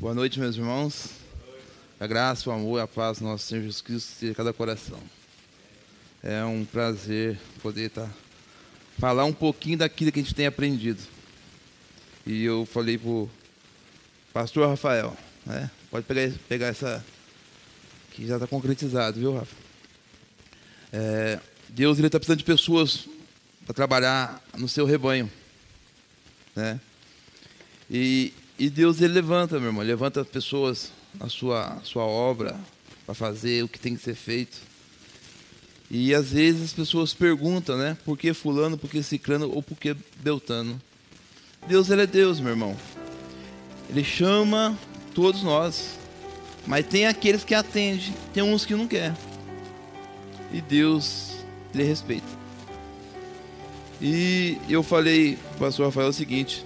Boa noite, meus irmãos. A graça, o amor e a paz do nosso Senhor Jesus Cristo seja cada coração. É um prazer poder estar falar um pouquinho daquilo que a gente tem aprendido. E eu falei pro pastor Rafael, né? Pode pegar, pegar essa que já está concretizado, viu, Rafa? É, Deus ele está precisando de pessoas para trabalhar no seu rebanho, né? E, e Deus ele levanta, meu irmão, levanta pessoas na sua sua obra para fazer o que tem que ser feito. E às vezes as pessoas perguntam, né? Por que fulano, por que ciclano ou por que beltano? Deus ele é Deus, meu irmão. Ele chama todos nós. Mas tem aqueles que atendem, tem uns que não quer. E Deus ele respeita. E eu falei para o pastor Rafael o seguinte: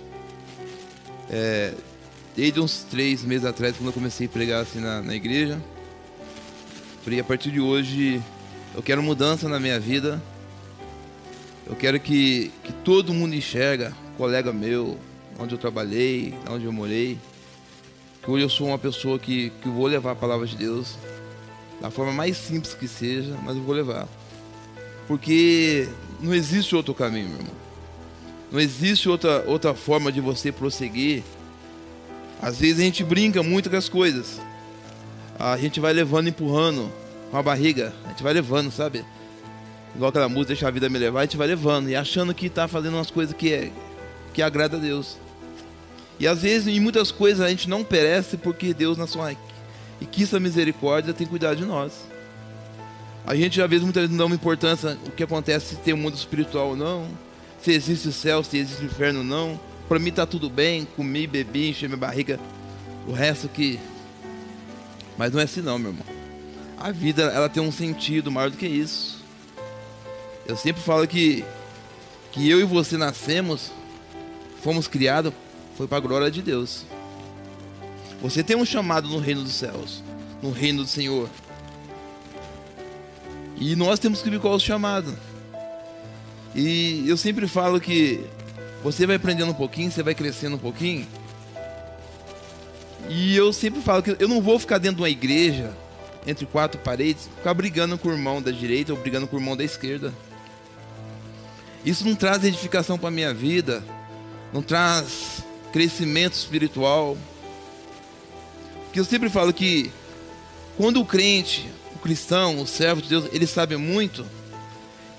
é, desde uns três meses atrás, quando eu comecei a pregar assim na, na igreja, falei, a partir de hoje eu quero mudança na minha vida. Eu quero que, que todo mundo enxerga, colega meu, onde eu trabalhei, onde eu morei, que hoje eu sou uma pessoa que, que vou levar a palavra de Deus da forma mais simples que seja, mas eu vou levar. Porque não existe outro caminho, meu irmão. Não existe outra, outra forma de você prosseguir. Às vezes a gente brinca muito com as coisas. A gente vai levando, empurrando com a barriga. A gente vai levando, sabe? Igual aquela música, deixa a vida me levar, a gente vai levando e achando que está fazendo umas coisas que, é, que agrada a Deus. E às vezes, em muitas coisas, a gente não perece porque Deus, na sua riquíssima misericórdia, tem cuidado de nós. A gente, às vezes, muitas vezes não dá uma importância o que acontece se tem um mundo espiritual ou não, se existe céu, se existe inferno não. Para mim tá tudo bem, comi, bebi, enchi minha barriga, o resto que. Mas não é assim, não, meu irmão. A vida, ela tem um sentido maior do que isso. Eu sempre falo que, que eu e você nascemos, fomos criados foi para a glória de Deus. Você tem um chamado no reino dos céus, no reino do Senhor. E nós temos que ver qual é o chamado. E eu sempre falo que você vai aprendendo um pouquinho, você vai crescendo um pouquinho. E eu sempre falo que eu não vou ficar dentro de uma igreja, entre quatro paredes, ficar brigando com o irmão da direita ou brigando com o irmão da esquerda. Isso não traz edificação para a minha vida, não traz crescimento espiritual. Que eu sempre falo que quando o crente, o cristão, o servo de Deus, ele sabe muito,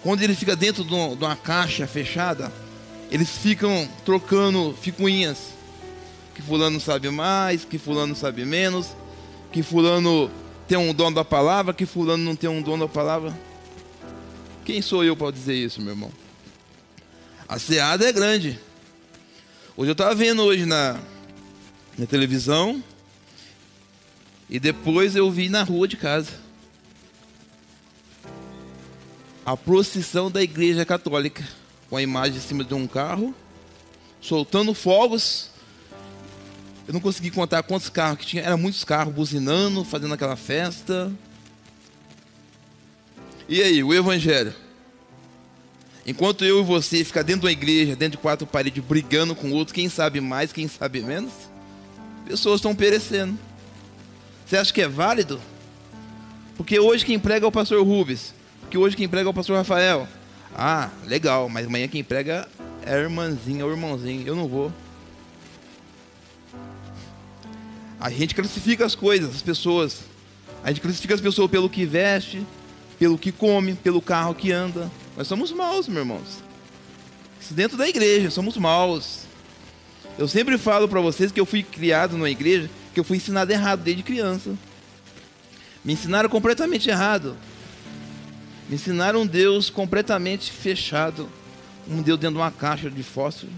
quando ele fica dentro de uma caixa fechada, eles ficam trocando ficuinhas. Que fulano sabe mais, que fulano sabe menos, que fulano tem um dono da palavra, que fulano não tem um dono da palavra. Quem sou eu para dizer isso, meu irmão? A seada é grande. Hoje eu estava vendo hoje na, na televisão e depois eu vi na rua de casa a procissão da igreja católica com a imagem em cima de um carro soltando fogos. Eu não consegui contar quantos carros que tinha, eram muitos carros buzinando, fazendo aquela festa. E aí, o evangelho? Enquanto eu e você ficar dentro de uma igreja, dentro de quatro paredes, brigando com outros, quem sabe mais, quem sabe menos, pessoas estão perecendo. Você acha que é válido? Porque hoje quem prega é o pastor Rubens. Porque hoje quem prega é o pastor Rafael. Ah, legal, mas amanhã quem prega é a irmãzinha ou irmãozinho. Eu não vou. A gente classifica as coisas, as pessoas. A gente classifica as pessoas pelo que veste, pelo que come, pelo carro que anda. Nós somos maus, meus irmãos. Isso dentro da igreja, somos maus. Eu sempre falo para vocês que eu fui criado numa igreja, que eu fui ensinado errado desde criança. Me ensinaram completamente errado. Me ensinaram um Deus completamente fechado. Um Deus dentro de uma caixa de fósforo.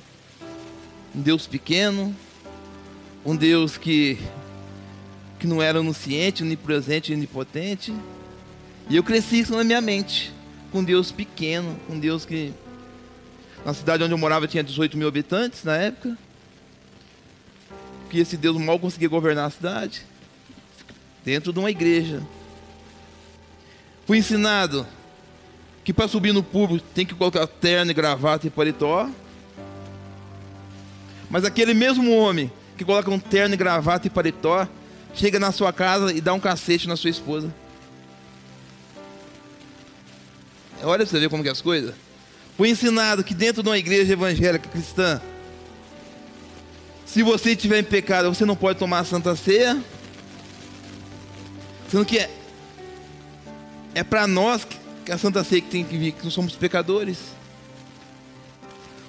Um Deus pequeno. Um Deus que, que não era onisciente, onipresente, onipotente. E eu cresci isso na minha mente com Deus pequeno, com Deus que. Na cidade onde eu morava tinha 18 mil habitantes na época. Que esse Deus mal conseguia governar a cidade. Dentro de uma igreja. Fui ensinado que para subir no público tem que colocar terno, gravata e paletó. Mas aquele mesmo homem que coloca um terno e gravata e paletó, chega na sua casa e dá um cacete na sua esposa. Olha pra você ver como que é as coisas. Foi ensinado que dentro de uma igreja evangélica cristã, se você estiver em pecado, você não pode tomar a santa ceia. Sendo que é, é para nós que a santa ceia que tem que vir, que nós somos pecadores.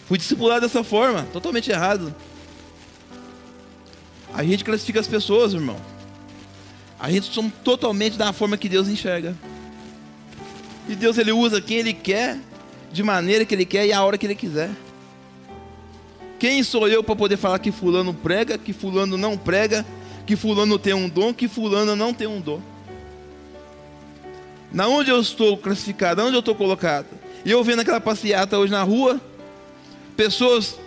Fui discipulado dessa forma, totalmente errado. A gente classifica as pessoas, irmão. A gente somos totalmente da forma que Deus enxerga. E Deus ele usa quem ele quer, de maneira que ele quer e a hora que ele quiser. Quem sou eu para poder falar que fulano prega, que fulano não prega, que fulano tem um dom, que fulano não tem um dom? Na onde eu estou classificado, onde eu estou colocado? E eu vendo aquela passeata hoje na rua, pessoas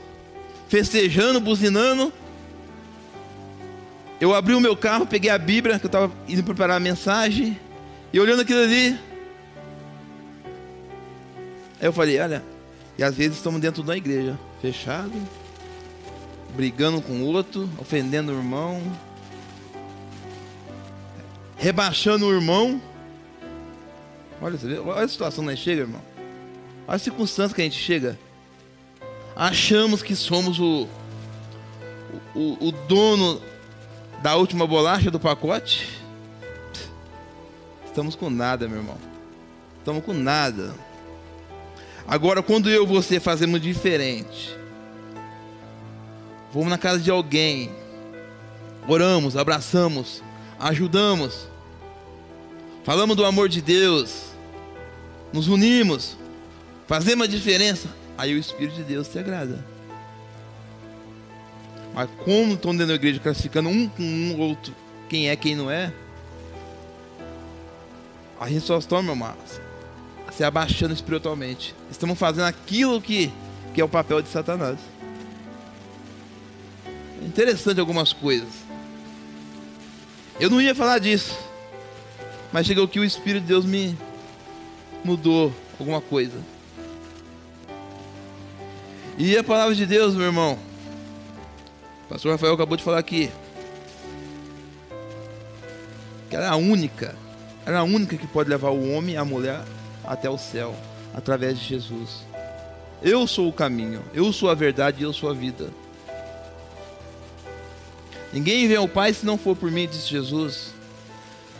festejando, buzinando. Eu abri o meu carro, peguei a Bíblia, que eu estava indo preparar a mensagem, e olhando aquilo ali, aí eu falei, olha, e às vezes estamos dentro da igreja, fechado, brigando com o outro, ofendendo o irmão, rebaixando o irmão. Olha, olha a situação que nós chega, irmão. Olha a circunstância que a gente chega. Achamos que somos o, o, o dono da última bolacha do pacote. Estamos com nada, meu irmão. Estamos com nada. Agora, quando eu e você fazemos diferente, vamos na casa de alguém, oramos, abraçamos, ajudamos, falamos do amor de Deus, nos unimos, fazemos a diferença, aí o Espírito de Deus se agrada. Mas como estão dentro da igreja classificando um com um outro, quem é, quem não é, a gente só meu irmão, se abaixando espiritualmente. Estamos fazendo aquilo que, que é o papel de Satanás. É interessante algumas coisas. Eu não ia falar disso, mas chegou que o Espírito de Deus me, mudou alguma coisa. E a palavra de Deus, meu irmão. O pastor Rafael acabou de falar aqui. Que ela é a única. Ela é a única que pode levar o homem e a mulher até o céu. Através de Jesus. Eu sou o caminho. Eu sou a verdade e eu sou a vida. Ninguém vem ao Pai se não for por mim, disse Jesus.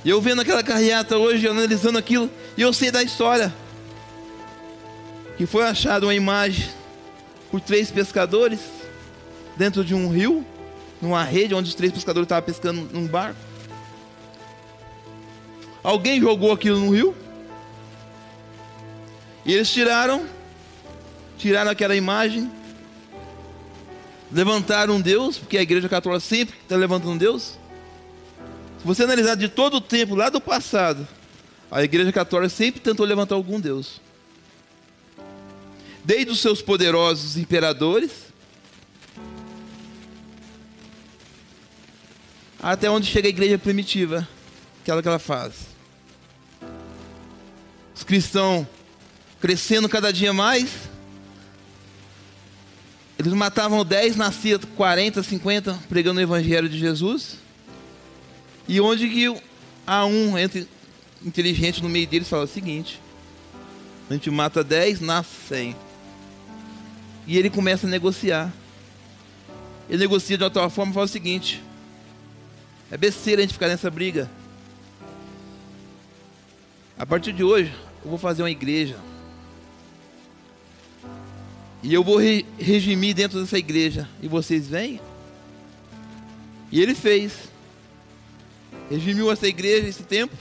E eu vendo aquela carreata hoje, analisando aquilo, e eu sei da história. Que foi achada uma imagem por três pescadores dentro de um rio, numa rede onde os três pescadores estavam pescando num barco. Alguém jogou aquilo no rio. E eles tiraram, tiraram aquela imagem, levantaram Deus, porque a igreja católica sempre está levantando Deus. Se você analisar de todo o tempo, lá do passado, a Igreja Católica sempre tentou levantar algum Deus. Desde os seus poderosos imperadores, até onde chega a igreja primitiva, aquela que ela faz. Os cristãos crescendo cada dia mais, eles matavam 10, nascia 40, 50 pregando o evangelho de Jesus. E onde que há um entre inteligente no meio deles fala o seguinte: a gente mata 10, nasce 100. E ele começa a negociar. Ele negocia de tal forma e fala o seguinte: é besteira a gente ficar nessa briga. A partir de hoje, eu vou fazer uma igreja. E eu vou re regimir dentro dessa igreja. E vocês vêm? E ele fez redimiu essa igreja esse tempo,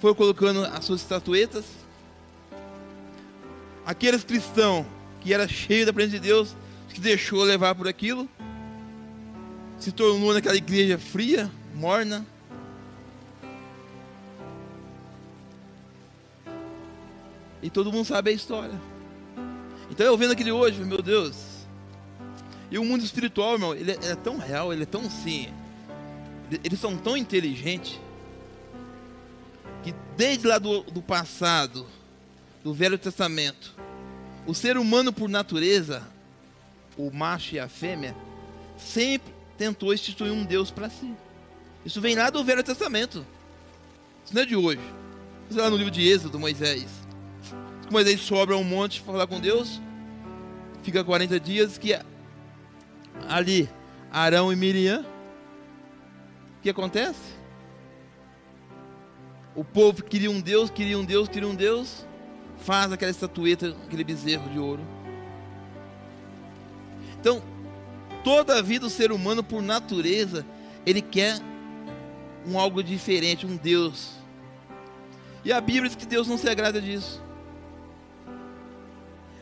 foi colocando as suas estatuetas. Aqueles cristãos que era cheio da presença de Deus, que deixou levar por aquilo, se tornou naquela igreja fria, morna. E todo mundo sabe a história. Então eu vendo aquele hoje, meu Deus. E o mundo espiritual, irmão, ele é, é tão real, ele é tão sim eles são tão inteligentes que desde lá do, do passado, do Velho Testamento, o ser humano por natureza, o macho e a fêmea, sempre tentou instituir um Deus para si. Isso vem lá do Velho Testamento. Isso não é de hoje. Isso é lá no livro de Êxodo, Moisés. Moisés sobra um monte para falar com Deus. Fica 40 dias que ali Arão e Miriam. O que acontece? O povo queria um Deus, queria um Deus, queria um Deus. Faz aquela estatueta, aquele bezerro de ouro. Então, toda a vida do ser humano, por natureza, ele quer um algo diferente, um Deus. E a Bíblia diz que Deus não se agrada disso.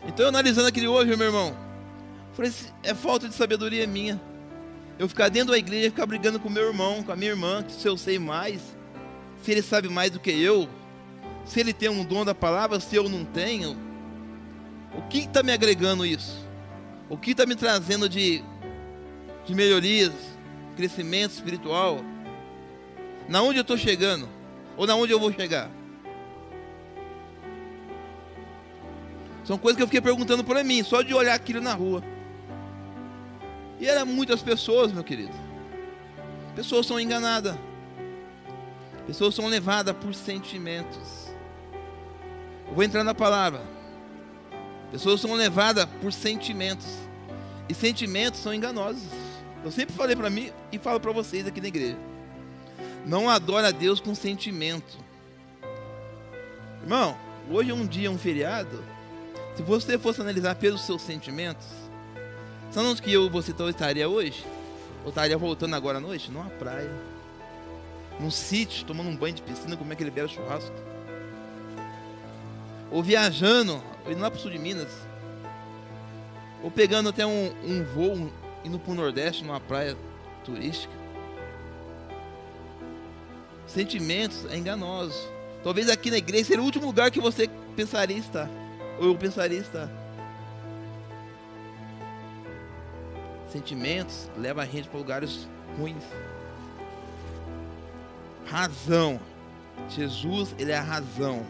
Então, analisando aquele hoje, meu irmão, falei, é falta de sabedoria minha. Eu ficar dentro da igreja, ficar brigando com meu irmão, com a minha irmã, se eu sei mais, se ele sabe mais do que eu, se ele tem um dom da palavra, se eu não tenho, o que está me agregando isso? O que está me trazendo de, de melhorias, crescimento espiritual? Na onde eu estou chegando? Ou na onde eu vou chegar? São coisas que eu fiquei perguntando para mim, só de olhar aquilo na rua. E eram muitas pessoas, meu querido. Pessoas são enganadas. Pessoas são levadas por sentimentos. Eu vou entrar na palavra. Pessoas são levadas por sentimentos. E sentimentos são enganosos. Eu sempre falei para mim e falo para vocês aqui na igreja. Não adora a Deus com sentimento. Irmão, hoje é um dia, um feriado. Se você fosse analisar pelos seus sentimentos, Sabe onde que eu você estaria hoje? Ou estaria voltando agora à noite? Numa praia. Num sítio, tomando um banho de piscina, como é que ele bebe churrasco. Ou viajando, indo lá para o sul de Minas. Ou pegando até um, um voo, indo para o Nordeste, numa praia turística. Sentimentos é enganoso. Talvez aqui na igreja seja o último lugar que você pensaria estar. Ou eu pensaria estar. Sentimentos leva a gente para lugares ruins. Razão. Jesus, ele é a razão.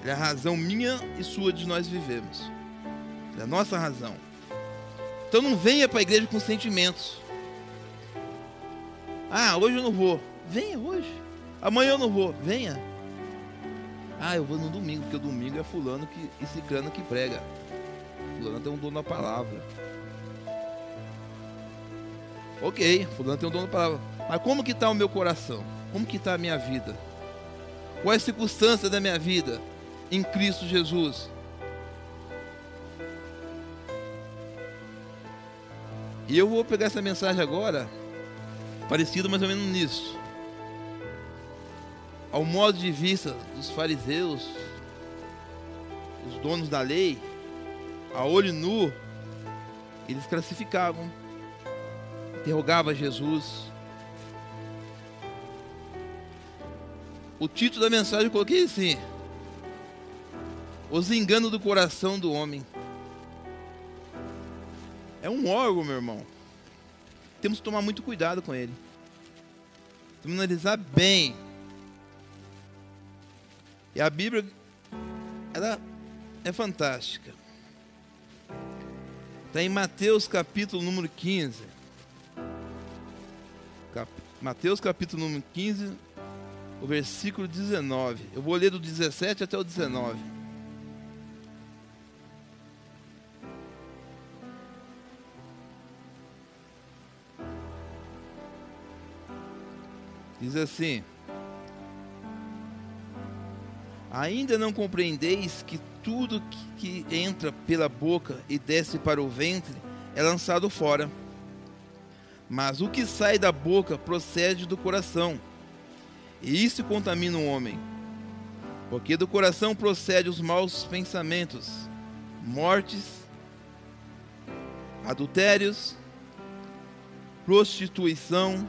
Ele é a razão minha e sua de nós vivemos. Ele é a nossa razão. Então não venha para a igreja com sentimentos. Ah, hoje eu não vou. Venha hoje. Amanhã eu não vou. Venha. Ah, eu vou no domingo, porque o domingo é fulano que, e ciclano que prega. Fulano tem um dono da palavra. Ok, fulano tem um dono palavra. Mas como que está o meu coração? Como que está a minha vida? Qual é a circunstância da minha vida em Cristo Jesus? E eu vou pegar essa mensagem agora, parecido mais ou menos nisso. Ao modo de vista dos fariseus, os donos da lei, a olho nu, eles classificavam interrogava Jesus. O título da mensagem eu coloquei assim: Os enganos do coração do homem. É um órgão, meu irmão. Temos que tomar muito cuidado com ele. Temos que analisar bem. E a Bíblia, ela é fantástica. Está em Mateus capítulo número 15. Cap... Mateus capítulo número 15, o versículo 19. Eu vou ler do 17 até o 19. Diz assim: Ainda não compreendeis que tudo que entra pela boca e desce para o ventre é lançado fora. Mas o que sai da boca procede do coração, e isso contamina o homem. Porque do coração procede os maus pensamentos, mortes, adultérios, prostituição,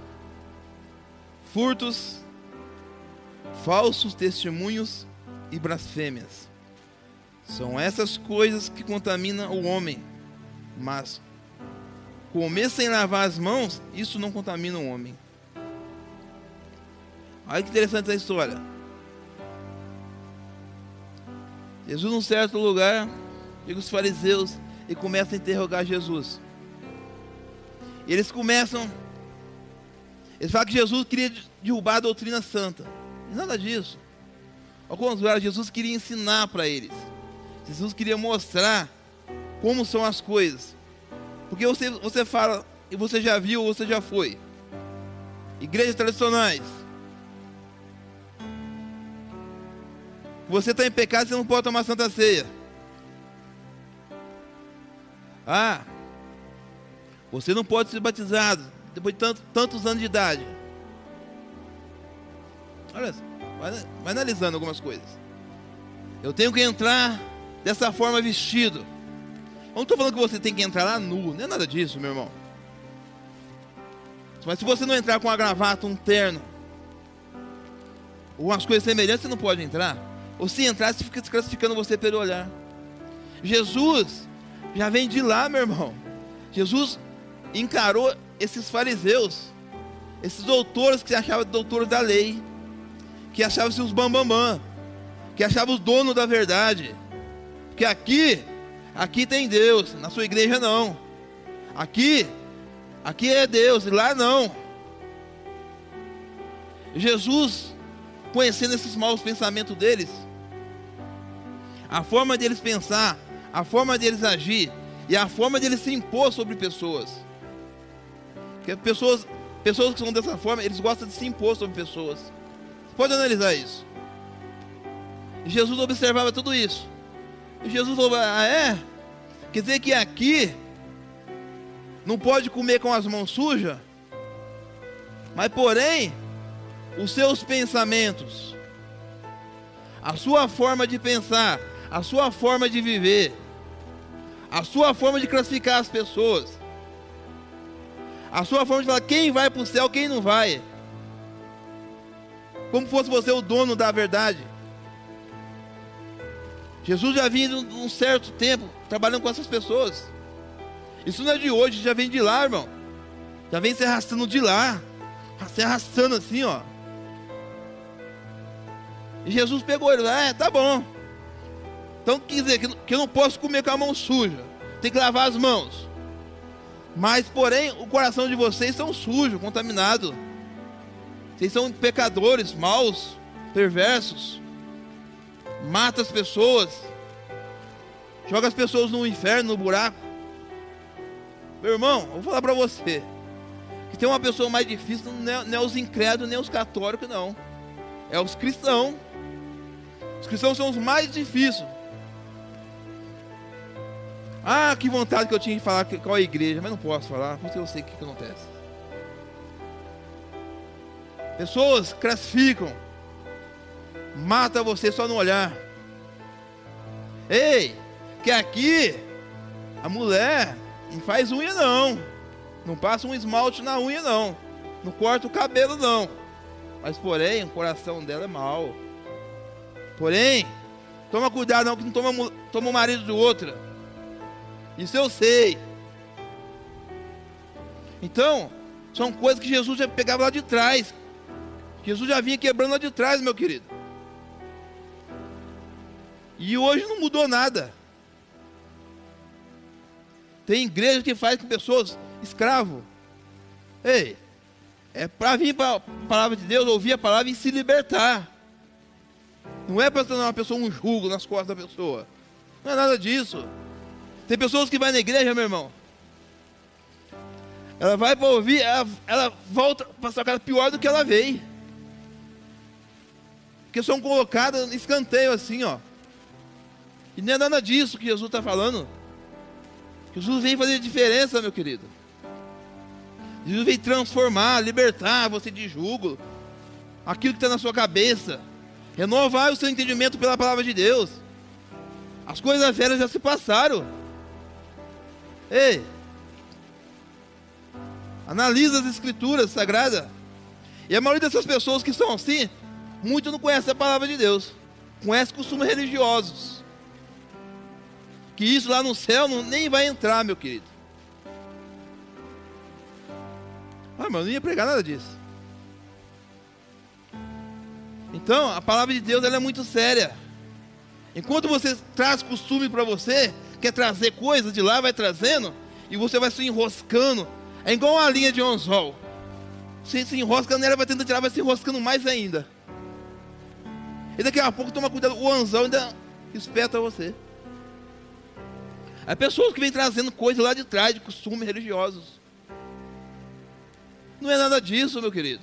furtos, falsos testemunhos e blasfêmias. São essas coisas que contaminam o homem, mas Comer sem lavar as mãos, isso não contamina o homem. Olha que interessante essa história. Jesus, num certo lugar, chega os fariseus e começa a interrogar Jesus. eles começam. Eles falam que Jesus queria derrubar a doutrina santa. Nada disso. Ao contrário, Jesus queria ensinar para eles. Jesus queria mostrar como são as coisas. Porque você, você fala, e você já viu, ou você já foi. Igrejas tradicionais. Você está em pecado, você não pode tomar santa ceia. Ah, você não pode ser batizado depois de tanto, tantos anos de idade. Olha, vai, vai analisando algumas coisas. Eu tenho que entrar dessa forma vestido. Eu não estou falando que você tem que entrar lá nu, não é nada disso, meu irmão. Mas se você não entrar com uma gravata, um terno, ou umas coisas semelhantes, você não pode entrar. Ou se entrar, você fica desclassificando você pelo olhar. Jesus já vem de lá, meu irmão. Jesus encarou esses fariseus, esses doutores que se achavam doutores da lei, que achavam-se os bambambam, que achavam os donos da verdade. Que aqui, aqui tem Deus, na sua igreja não. Aqui, aqui é Deus, lá não. Jesus, conhecendo esses maus pensamentos deles, a forma deles pensar, a forma deles agir e a forma deles se impor sobre pessoas. Porque pessoas, pessoas que são dessa forma, eles gostam de se impor sobre pessoas. Pode analisar isso. Jesus observava tudo isso. E Jesus falou: Ah, é? Quer dizer que aqui não pode comer com as mãos sujas, mas porém, os seus pensamentos, a sua forma de pensar, a sua forma de viver, a sua forma de classificar as pessoas, a sua forma de falar quem vai para o céu, quem não vai, como fosse você o dono da verdade. Jesus já vinha um certo tempo trabalhando com essas pessoas. Isso não é de hoje, já vem de lá, irmão. Já vem se arrastando de lá, se arrastando assim, ó. E Jesus pegou ele, é, tá bom. Então quer dizer que eu não posso comer com a mão suja. Tem que lavar as mãos. Mas, porém, o coração de vocês são sujo, contaminado. Vocês são pecadores, maus, perversos. Mata as pessoas. Joga as pessoas no inferno, no buraco. Meu irmão, eu vou falar para você. Que tem uma pessoa mais difícil, não é, não é os incrédulos, nem os católicos, não. É os cristãos. Os cristãos são os mais difíceis. Ah, que vontade que eu tinha de falar qual é a igreja, mas não posso falar, porque eu sei o que, acontece. Pessoas classificam, mata você só no olhar. Ei, que aqui a mulher não faz unha não, não passa um esmalte na unha não, não corta o cabelo não. Mas porém, o coração dela é mau. Porém, toma cuidado não que não toma, toma o marido de outra. Isso eu sei. Então, são coisas que Jesus já pegava lá de trás. Jesus já vinha quebrando lá de trás, meu querido. E hoje não mudou nada. Tem igreja que faz com pessoas escravo. Ei, é para vir para a palavra de Deus, ouvir a palavra e se libertar. Não é para tornar uma pessoa um jugo nas costas da pessoa. Não é nada disso. Tem pessoas que vai na igreja, meu irmão. Ela vai para ouvir, ela, ela volta para sua casa pior do que ela veio. Porque são colocadas escanteio assim, ó. E não é nada disso que Jesus está falando. Jesus vem fazer diferença, meu querido. Jesus vem transformar, libertar você de jugo. Aquilo que está na sua cabeça. Renovar o seu entendimento pela palavra de Deus. As coisas velhas já se passaram. Ei! Analisa as escrituras sagradas. E a maioria dessas pessoas que são assim, muito não conhece a palavra de Deus. Conhece costumes religiosos. Que isso lá no céu não, nem vai entrar, meu querido. Ah, mas eu não ia pregar nada disso. Então, a palavra de Deus ela é muito séria. Enquanto você traz costume para você, quer trazer coisas de lá, vai trazendo, e você vai se enroscando. É igual uma linha de anzol. Você se enrosca nela, vai tentar tirar, vai se enroscando mais ainda. E daqui a pouco toma cuidado, o anzol ainda espeta você. Há pessoas que vêm trazendo coisas lá de trás, de costumes religiosos. Não é nada disso, meu querido.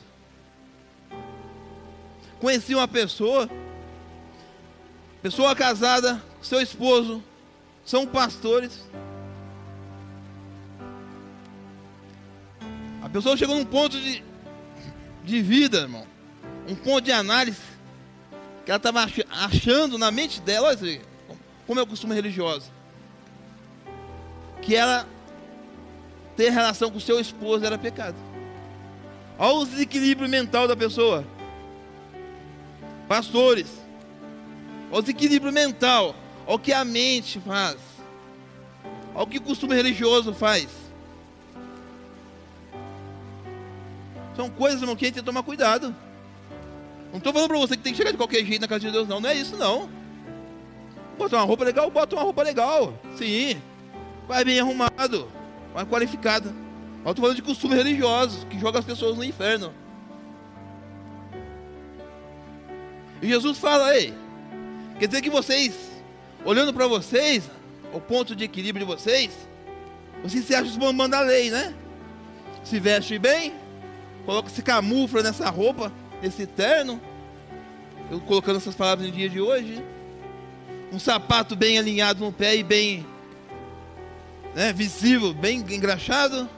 Conheci uma pessoa, pessoa casada, seu esposo, são pastores. A pessoa chegou num ponto de, de vida, irmão, um ponto de análise, que ela estava achando na mente dela, olha como é o costume religioso, que ela ter relação com seu esposo era pecado. Olha o desequilíbrio mental da pessoa. Pastores, olha o desequilíbrio mental, olha o que a mente faz, olha o que o costume religioso faz. São coisas, irmão, que a gente tem que tomar cuidado. Não estou falando para você que tem que chegar de qualquer jeito na casa de Deus, não. Não é isso, não. Bota uma roupa legal, bota uma roupa legal. Sim. Vai bem arrumado. Vai qualificado. Eu estou falando de costumes religiosos que jogam as pessoas no inferno. E Jesus fala, ei, quer dizer que vocês, olhando para vocês, o ponto de equilíbrio de vocês, vocês se acham os bambam da lei, né? Se veste bem, coloca, se camufla nessa roupa, nesse terno, eu colocando essas palavras no dia de hoje, um sapato bem alinhado no pé e bem né, visível, bem engraxado,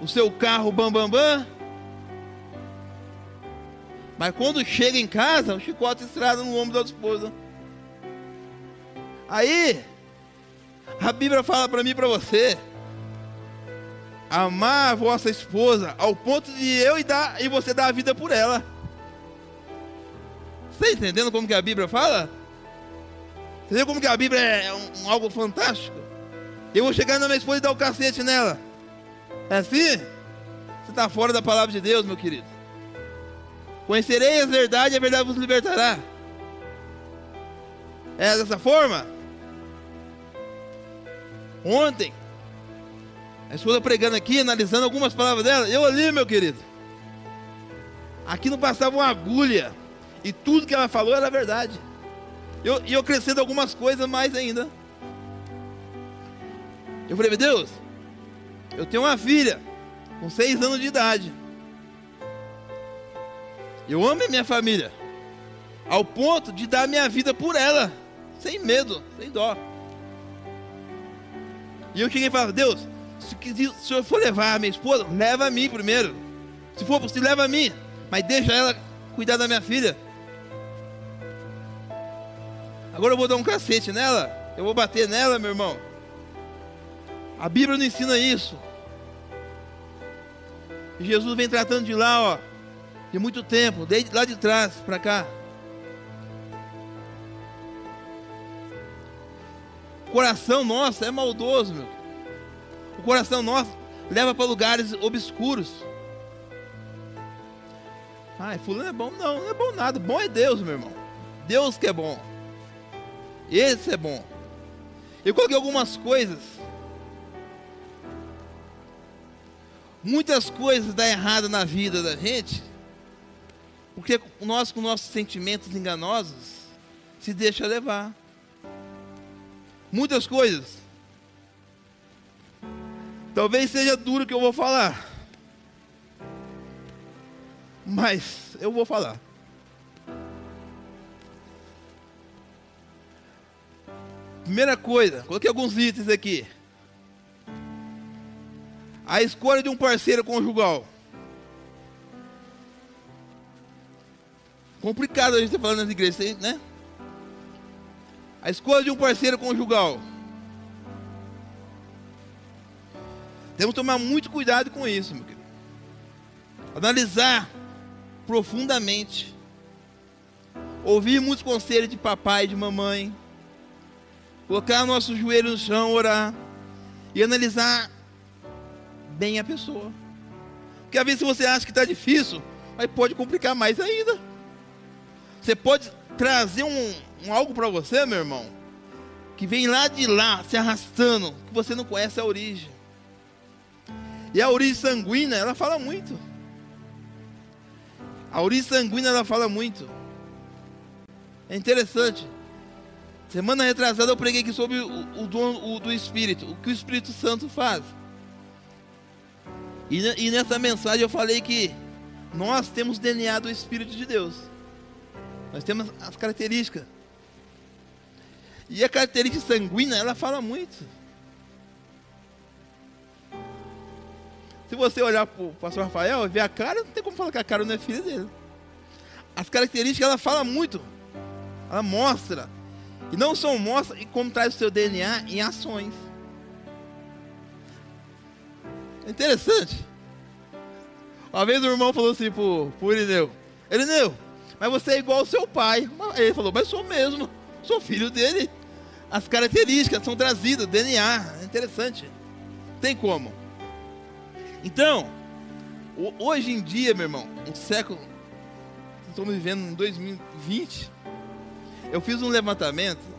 o seu carro bam bam bam, mas quando chega em casa, o chicote estrada no ombro da esposa. Aí, a Bíblia fala para mim e para você: amar a vossa esposa ao ponto de eu e, dar, e você dar a vida por ela. Você está entendendo como que a Bíblia fala? Entendeu como que a Bíblia é um, algo fantástico? Eu vou chegar na minha esposa e dar o cacete nela. É assim? Você está fora da palavra de Deus, meu querido. Conhecereis a verdade e a verdade vos libertará. É dessa forma? Ontem, a esposa pregando aqui, analisando algumas palavras dela, eu ali, meu querido. Aqui não passava uma agulha. E tudo que ela falou era verdade. Eu, e eu crescendo algumas coisas mais ainda. Eu falei, meu Deus, eu tenho uma filha com seis anos de idade. Eu amo a minha família. Ao ponto de dar minha vida por ela. Sem medo, sem dó. E eu cheguei e falei, Deus, se, o senhor for levar a minha esposa, leva a mim primeiro. Se for possível, leva a mim. Mas deixa ela cuidar da minha filha. Agora eu vou dar um cacete nela. Eu vou bater nela, meu irmão. A Bíblia não ensina isso. Jesus vem tratando de lá, ó de muito tempo, desde lá de trás para cá. O coração nosso é maldoso, meu. O coração nosso leva para lugares obscuros. Ai, fulano é bom? Não, não é bom nada. Bom é Deus, meu irmão. Deus que é bom. Esse é bom. Eu coloquei algumas coisas. Muitas coisas dão errado na vida da gente porque nós, com nossos sentimentos enganosos, se deixa levar. Muitas coisas. Talvez seja duro que eu vou falar. Mas eu vou falar. Primeira coisa, coloquei alguns itens aqui. A escolha de um parceiro conjugal. Complicado a gente estar tá falando nas igrejas, né? A escolha de um parceiro conjugal. Temos que tomar muito cuidado com isso, meu querido. Analisar profundamente. Ouvir muitos conselhos de papai e de mamãe. Colocar nosso joelho no chão, orar. E analisar bem a pessoa. Porque às vezes você acha que está difícil, mas pode complicar mais ainda. Você pode trazer um, um algo para você, meu irmão, que vem lá de lá, se arrastando, que você não conhece a origem. E a origem sanguínea, ela fala muito. A origem sanguínea, ela fala muito. É interessante. Semana retrasada eu preguei aqui sobre o, o dom do Espírito, o que o Espírito Santo faz. E, e nessa mensagem eu falei que nós temos DNA do Espírito de Deus. Nós temos as características. E a característica sanguínea, ela fala muito. Se você olhar para o pastor Rafael e ver a cara, não tem como falar que a cara não é filha dele. As características, ela fala muito. Ela mostra. E não só mostra, e como traz o seu DNA em ações. É interessante. Uma vez o irmão falou assim pro, pro Irineu: Irineu, mas você é igual ao seu pai. Ele falou: Mas sou mesmo, sou filho dele. As características são trazidas, DNA. É interessante. Tem como. Então, hoje em dia, meu irmão, um século, estamos vivendo em 2020, eu fiz um levantamento.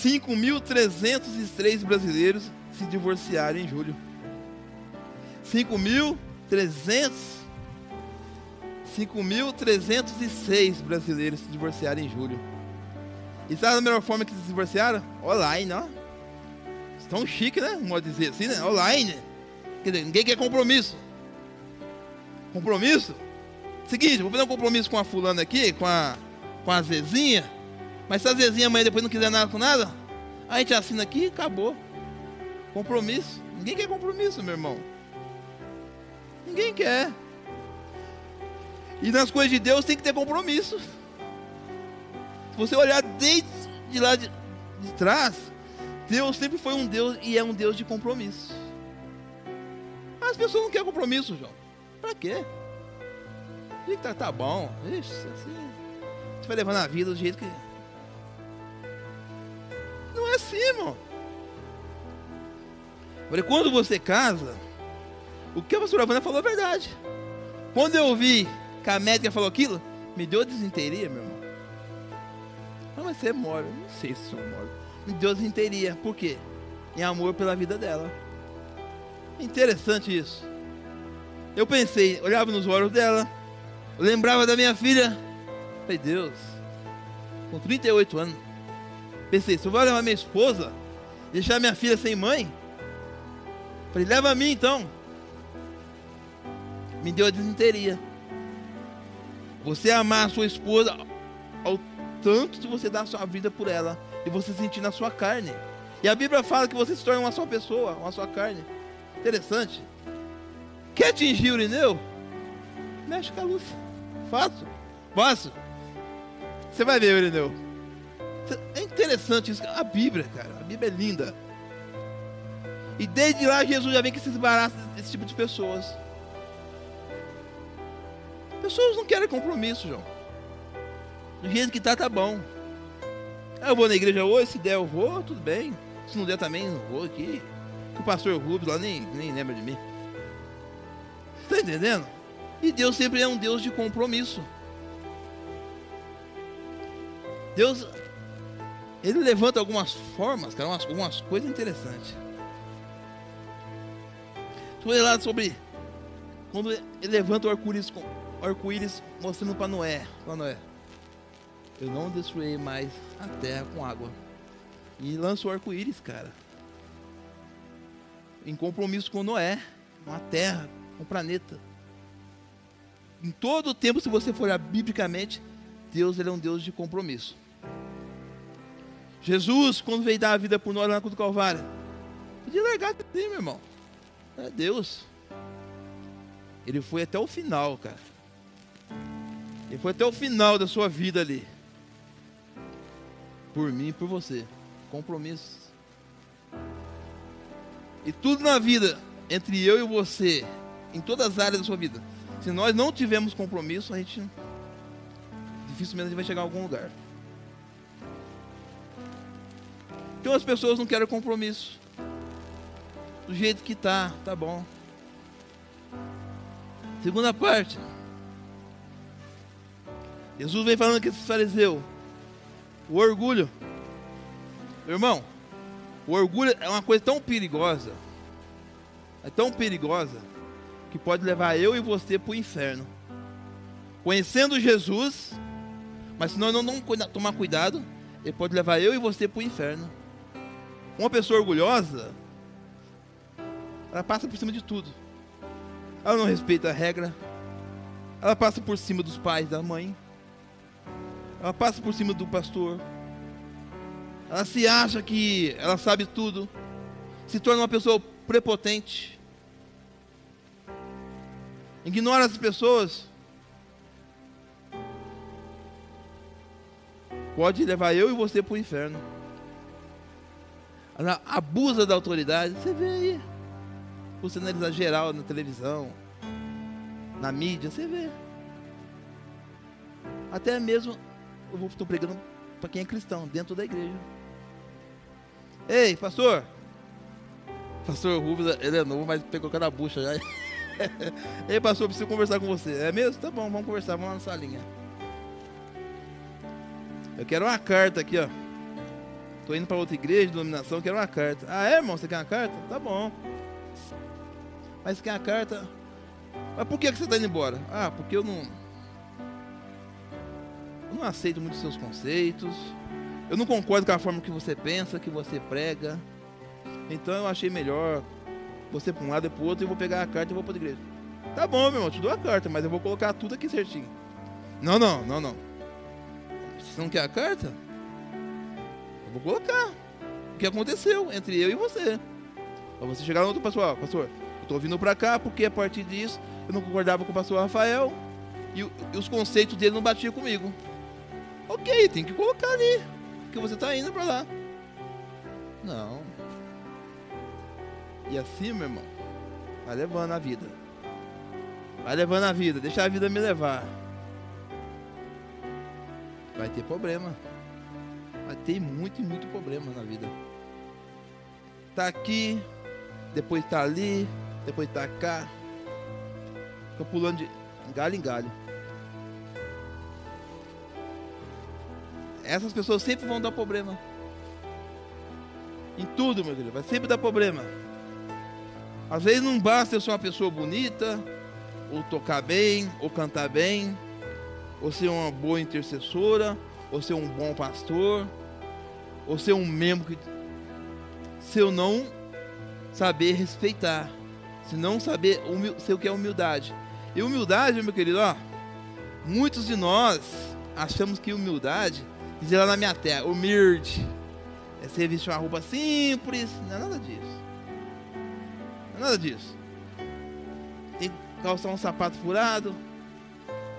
Cinco mil trezentos e três brasileiros se divorciaram em julho. Cinco mil trezentos 5.306 brasileiros se divorciaram em julho. E sabe a melhor forma que se divorciaram? Online, ó tão chique, né? Pode dizer assim, né? Online. Quer dizer, ninguém quer compromisso. Compromisso? Seguinte, vou fazer um compromisso com a fulana aqui, com a, com a Zezinha. Mas se a Zezinha amanhã depois não quiser nada com nada, a gente assina aqui e acabou. Compromisso. Ninguém quer compromisso, meu irmão. Ninguém quer. E nas coisas de Deus tem que ter compromisso. Se você olhar desde de lá de, de trás, Deus sempre foi um Deus e é um Deus de compromisso. As pessoas não querem compromisso, João. Pra quê? Tá, tá bom. Ixi, assim. Você vai levando a vida do jeito que. Não é assim, irmão. Quando você casa, o que a pastora Vânia falou é verdade. Quando eu vi que a médica falou aquilo, me deu desinteria, meu irmão. Ah, mas você mora. Não sei se eu moro. Deus interia. Por quê? Em amor pela vida dela. Interessante isso. Eu pensei, olhava nos olhos dela, lembrava da minha filha. Falei, Deus, com 38 anos, pensei, se eu vou levar minha esposa, deixar minha filha sem mãe, falei, leva a mim então. Me deu a desinteria. Você amar a sua esposa ao tanto que você dá a sua vida por ela e você sentir na sua carne. E a Bíblia fala que você se torna uma só pessoa, uma só carne. Interessante. Quer atingir o Urineu? Mexe com a luz. Fácil. Fácil. Você vai ver, Urineu. É interessante isso. A Bíblia, cara. A Bíblia é linda. E desde lá Jesus já vem que se desbaraça desse tipo de pessoas. Pessoas não querem compromisso, João. Do jeito que tá, tá bom. Eu vou na igreja hoje, se der eu vou, tudo bem. Se não der também, não vou aqui. O pastor Rubens lá nem, nem lembra de mim. Está entendendo? E Deus sempre é um Deus de compromisso. Deus, Ele levanta algumas formas, cara, umas, algumas coisas interessantes. Tu lá sobre quando ele levanta o arco-íris arco mostrando para Noé, para Noé eu não destruirei mais a terra com água. E lançou o arco-íris, cara. Em compromisso com Noé, com a terra, com o planeta. Em todo o tempo, se você for olhar biblicamente, Deus ele é um Deus de compromisso. Jesus, quando veio dar a vida por nós lá na cruz do Calvário, podia largar assim, meu irmão. É Deus. Ele foi até o final, cara. Ele foi até o final da sua vida ali por mim e por você. Compromissos. E tudo na vida, entre eu e você, em todas as áreas da sua vida, se nós não tivermos compromisso, a gente dificilmente a gente vai chegar a algum lugar. Então as pessoas não querem compromisso. Do jeito que tá, tá bom. Segunda parte. Jesus vem falando que esses fariseus o orgulho. Irmão, O orgulho é uma coisa tão perigosa, é tão perigosa, que pode levar eu e você para o inferno. Conhecendo Jesus, mas se nós não, não tomar cuidado, ele pode levar eu e você para o inferno. Uma pessoa orgulhosa, ela passa por cima de tudo. Ela não respeita a regra. Ela passa por cima dos pais, da mãe. Ela passa por cima do pastor. Ela se acha que ela sabe tudo. Se torna uma pessoa prepotente. Ignora as pessoas. Pode levar eu e você para o inferno. Abusa da autoridade. Você vê aí. Funcionalidade geral na televisão, na mídia, você vê. Até mesmo, eu estou pregando para quem é cristão, dentro da igreja. Ei, pastor! Pastor Rubens, ele é novo, mas pegou cada bucha já. Ei, pastor, preciso conversar com você. É mesmo? Tá bom, vamos conversar, vamos lá na salinha. Eu quero uma carta aqui, ó. Tô indo para outra igreja de iluminação, quero uma carta. Ah, é, irmão? Você quer uma carta? Tá bom. Mas quer a carta. Mas por que, que você está indo embora? Ah, porque eu não. Eu não aceito muito seus conceitos. Eu não concordo com a forma que você pensa, que você prega. Então eu achei melhor você para um lado e para o outro. Eu vou pegar a carta e vou para a igreja. Tá bom, meu irmão, te dou a carta, mas eu vou colocar tudo aqui certinho. Não, não, não, não. Você não quer a carta? Eu vou colocar. O que aconteceu entre eu e você. Para você chegar no outro pastor, pastor, Estou vindo para cá porque a partir disso eu não concordava com o pastor Rafael e, e os conceitos dele não batiam comigo. Ok, tem que colocar ali que você está indo para lá. Não. E assim, meu irmão, vai levando a vida. Vai levando a vida, deixa a vida me levar. Vai ter problema. Vai ter muito e muito problema na vida. Tá aqui, depois tá ali, depois tá cá. Fica pulando de galho em galho. Essas pessoas sempre vão dar problema. Em tudo, meu querido. Vai sempre dar problema. Às vezes não basta eu ser uma pessoa bonita, ou tocar bem, ou cantar bem, ou ser uma boa intercessora, ou ser um bom pastor, ou ser um membro que. Se eu não saber respeitar se não saber ser o que é humildade. E humildade, meu querido, ó, muitos de nós achamos que humildade, diz lá na minha terra, humilde, é você vestir uma roupa simples, não é nada disso. Não é nada disso. Tem que calçar um sapato furado.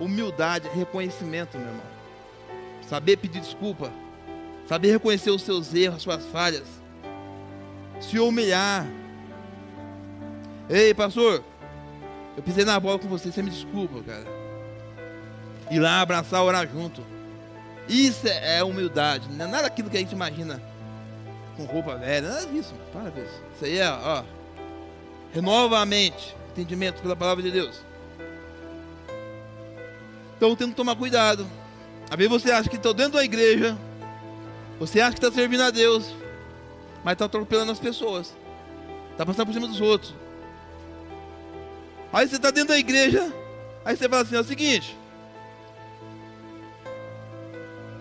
Humildade, reconhecimento, meu irmão. Saber pedir desculpa. Saber reconhecer os seus erros, as suas falhas. Se humilhar Ei, pastor, eu pisei na bola com você, você me desculpa, cara. Ir lá, abraçar, orar junto. Isso é humildade, não é nada aquilo que a gente imagina com roupa velha, nada disso, para isso. Aí é, ó, renova a mente, entendimento pela palavra de Deus. Então tendo que tomar cuidado. Às vezes você acha que está dentro da igreja, você acha que está servindo a Deus, mas está atropelando as pessoas, está passando por cima dos outros. Aí você está dentro da igreja, aí você fala assim: é o seguinte,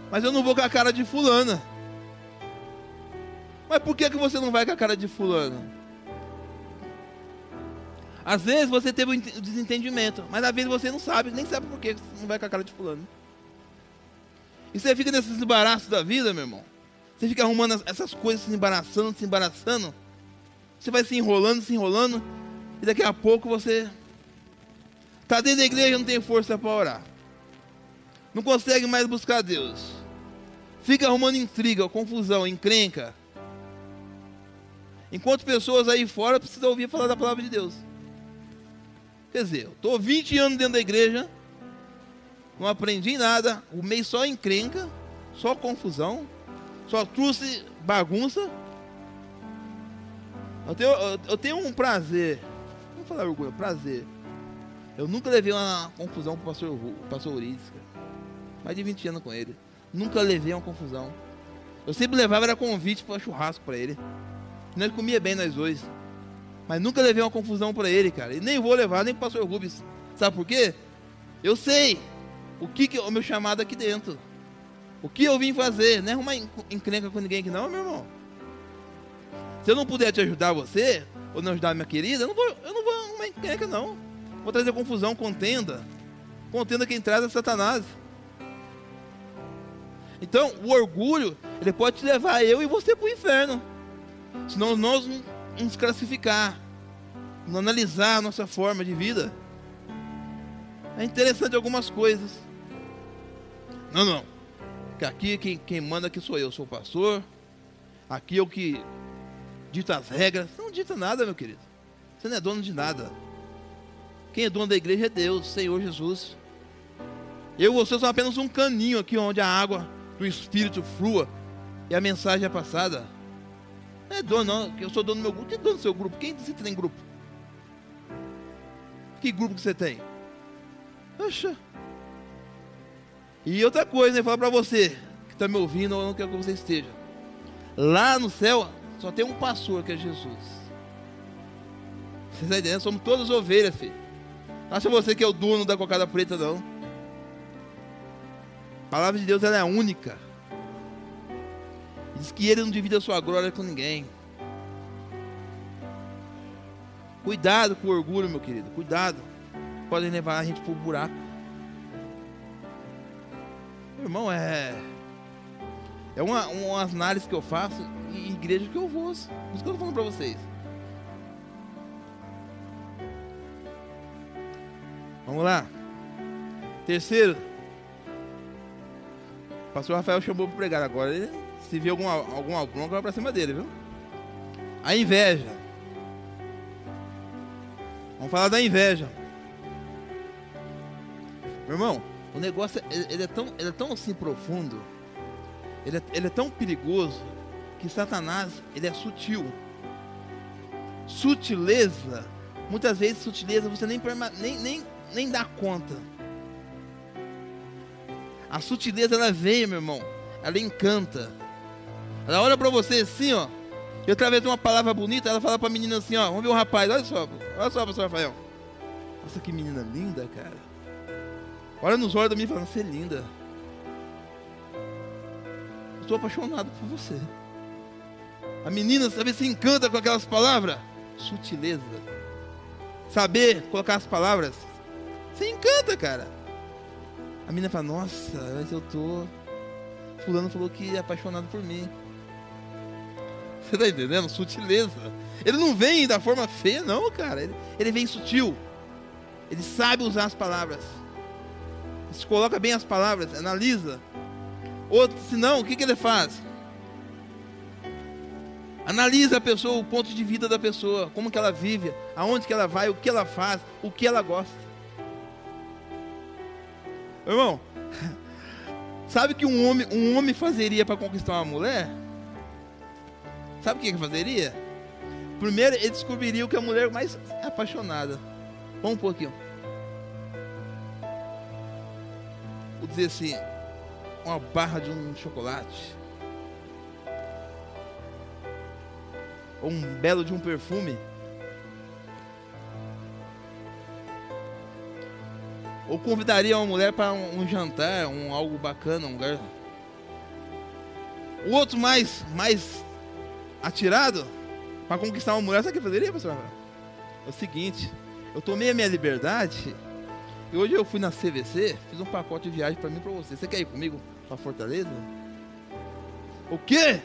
mas eu não vou com a cara de fulana. Mas por que, que você não vai com a cara de fulana? Às vezes você teve um desentendimento, mas às vezes você não sabe, nem sabe por que você não vai com a cara de fulano. E você fica nesses embaraços da vida, meu irmão. Você fica arrumando essas coisas, se embaraçando, se embaraçando. Você vai se enrolando, se enrolando. E daqui a pouco você Está dentro da igreja não tem força para orar. Não consegue mais buscar Deus. Fica arrumando intriga, confusão, encrenca. Enquanto pessoas aí fora precisam ouvir falar da palavra de Deus. Quer dizer, eu estou 20 anos dentro da igreja, não aprendi nada, o mês só encrenca, só confusão, só trouxe bagunça. Eu tenho, eu, tenho um prazer, vamos falar orgulho, prazer eu nunca levei uma confusão pro pastor, pastor Urides, Mais de 20 anos com ele. Nunca levei uma confusão. Eu sempre levava era convite para churrasco para ele. Nós comia bem nós dois. Mas nunca levei uma confusão para ele, cara. E nem vou levar, nem para o pastor Rubens. Sabe por quê? Eu sei o que, que é o meu chamado aqui dentro. O que eu vim fazer. Não é arrumar encrenca com ninguém aqui não, meu irmão. Se eu não puder te ajudar você, ou não ajudar minha querida, eu não vou, eu não vou arrumar encrenca não. Vou trazer confusão, contenda. Contenda quem traz é Satanás. Então, o orgulho, ele pode te levar eu e você para o inferno. Senão nós não nos classificar, não analisar a nossa forma de vida. É interessante algumas coisas. Não, não. Que aqui quem, quem manda aqui sou eu, sou o pastor. Aqui é o que dita as regras. Não dita nada, meu querido. Você não é dono de nada. Quem é dono da igreja é Deus, Senhor Jesus. Eu e você somos apenas um caninho aqui onde a água do Espírito flua e a mensagem é passada. Não é dono, não. Eu sou dono do meu grupo. Quem é dono do seu grupo? Quem você tem grupo? Que grupo que você tem? Poxa. E outra coisa, né? Falar para você que está me ouvindo ou não quero que você esteja. Lá no céu só tem um pastor que é Jesus. Vocês estão entendendo? Somos todas ovelhas, filho. Não acha você que é o dono da cocada preta, não. A palavra de Deus ela é única. Diz que ele não divide a sua glória com ninguém. Cuidado com o orgulho, meu querido. Cuidado. Podem levar a gente para o buraco. Irmão, é. É uma, uma análise que eu faço e igreja que eu vou. Por isso que eu estou falando para vocês. Vamos lá. Terceiro, o pastor Rafael chamou para pregar agora. Ele, se vê alguma, alguma bronca, vai para cima dele, viu? A inveja. Vamos falar da inveja. Meu irmão, o negócio ele, ele é, tão, ele é tão assim profundo, ele é, ele é tão perigoso, que Satanás ele é sutil. Sutileza, muitas vezes sutileza você nem, nem, nem, nem dá conta. A sutileza ela vem, meu irmão. Ela encanta. Ela olha para você assim, ó. E através de uma palavra bonita, ela fala para a menina assim, ó. Vamos ver o rapaz, olha só. Olha só, pastor Rafael. Nossa, que menina linda, cara. Olha nos olhos da minha e fala, você é linda. Estou apaixonado por você. A menina, sabe, se encanta com aquelas palavras. Sutileza. Saber colocar as palavras. Você encanta, cara. A menina fala, nossa, mas eu tô. Fulano falou que é apaixonado por mim. Você tá entendendo? Sutileza. Ele não vem da forma feia, não, cara. Ele, ele vem sutil. Ele sabe usar as palavras. Ele coloca bem as palavras, analisa. Outro, senão, o que, que ele faz? Analisa a pessoa, o ponto de vida da pessoa, como que ela vive, aonde que ela vai, o que ela faz, o que ela gosta. Irmão, sabe que um homem, um homem fazeria para conquistar uma mulher? Sabe o que ele fazeria? Primeiro, ele descobriria o que a mulher mais apaixonada. Vamos um pouquinho. Dizer assim, uma barra de um chocolate. Ou um belo de um perfume. Ou convidaria uma mulher para um, um, jantar, um algo bacana, um lugar. O outro mais, mais atirado para conquistar uma mulher, sabe o que fazeria, pastor? É o seguinte, eu tomei a minha liberdade e hoje eu fui na CVC, fiz um pacote de viagem para mim e para você. Você quer ir comigo para Fortaleza? O quê?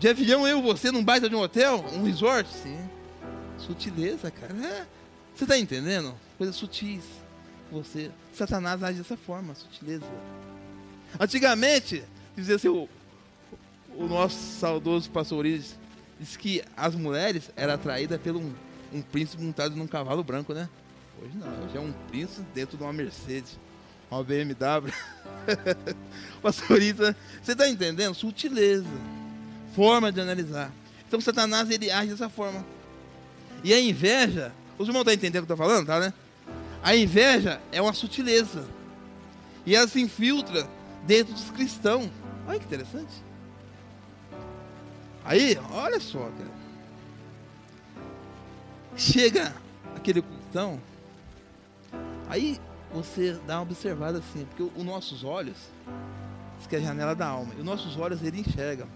De avião eu você num baita de um hotel? Um resort? Sim. Sutileza, cara. É. Você tá entendendo? Coisas sutis você. Satanás age dessa forma, sutileza. Antigamente, dizia assim, o, o nosso saudoso pastor Iris, disse que as mulheres eram atraídas um, um príncipe montado num cavalo branco, né? Hoje não, hoje é um príncipe dentro de uma Mercedes, uma BMW. pastor Iris, você está entendendo? Sutileza, forma de analisar. Então Satanás ele age dessa forma. E a inveja, os irmãos estão tá entendendo o que eu estou falando, tá, né? A inveja é uma sutileza. E ela se infiltra dentro dos cristãos. Olha que interessante. Aí, olha só, cara. chega aquele cultão, aí você dá uma observada assim, porque os nossos olhos, isso que é a janela da alma, e os nossos olhos ele enxerga.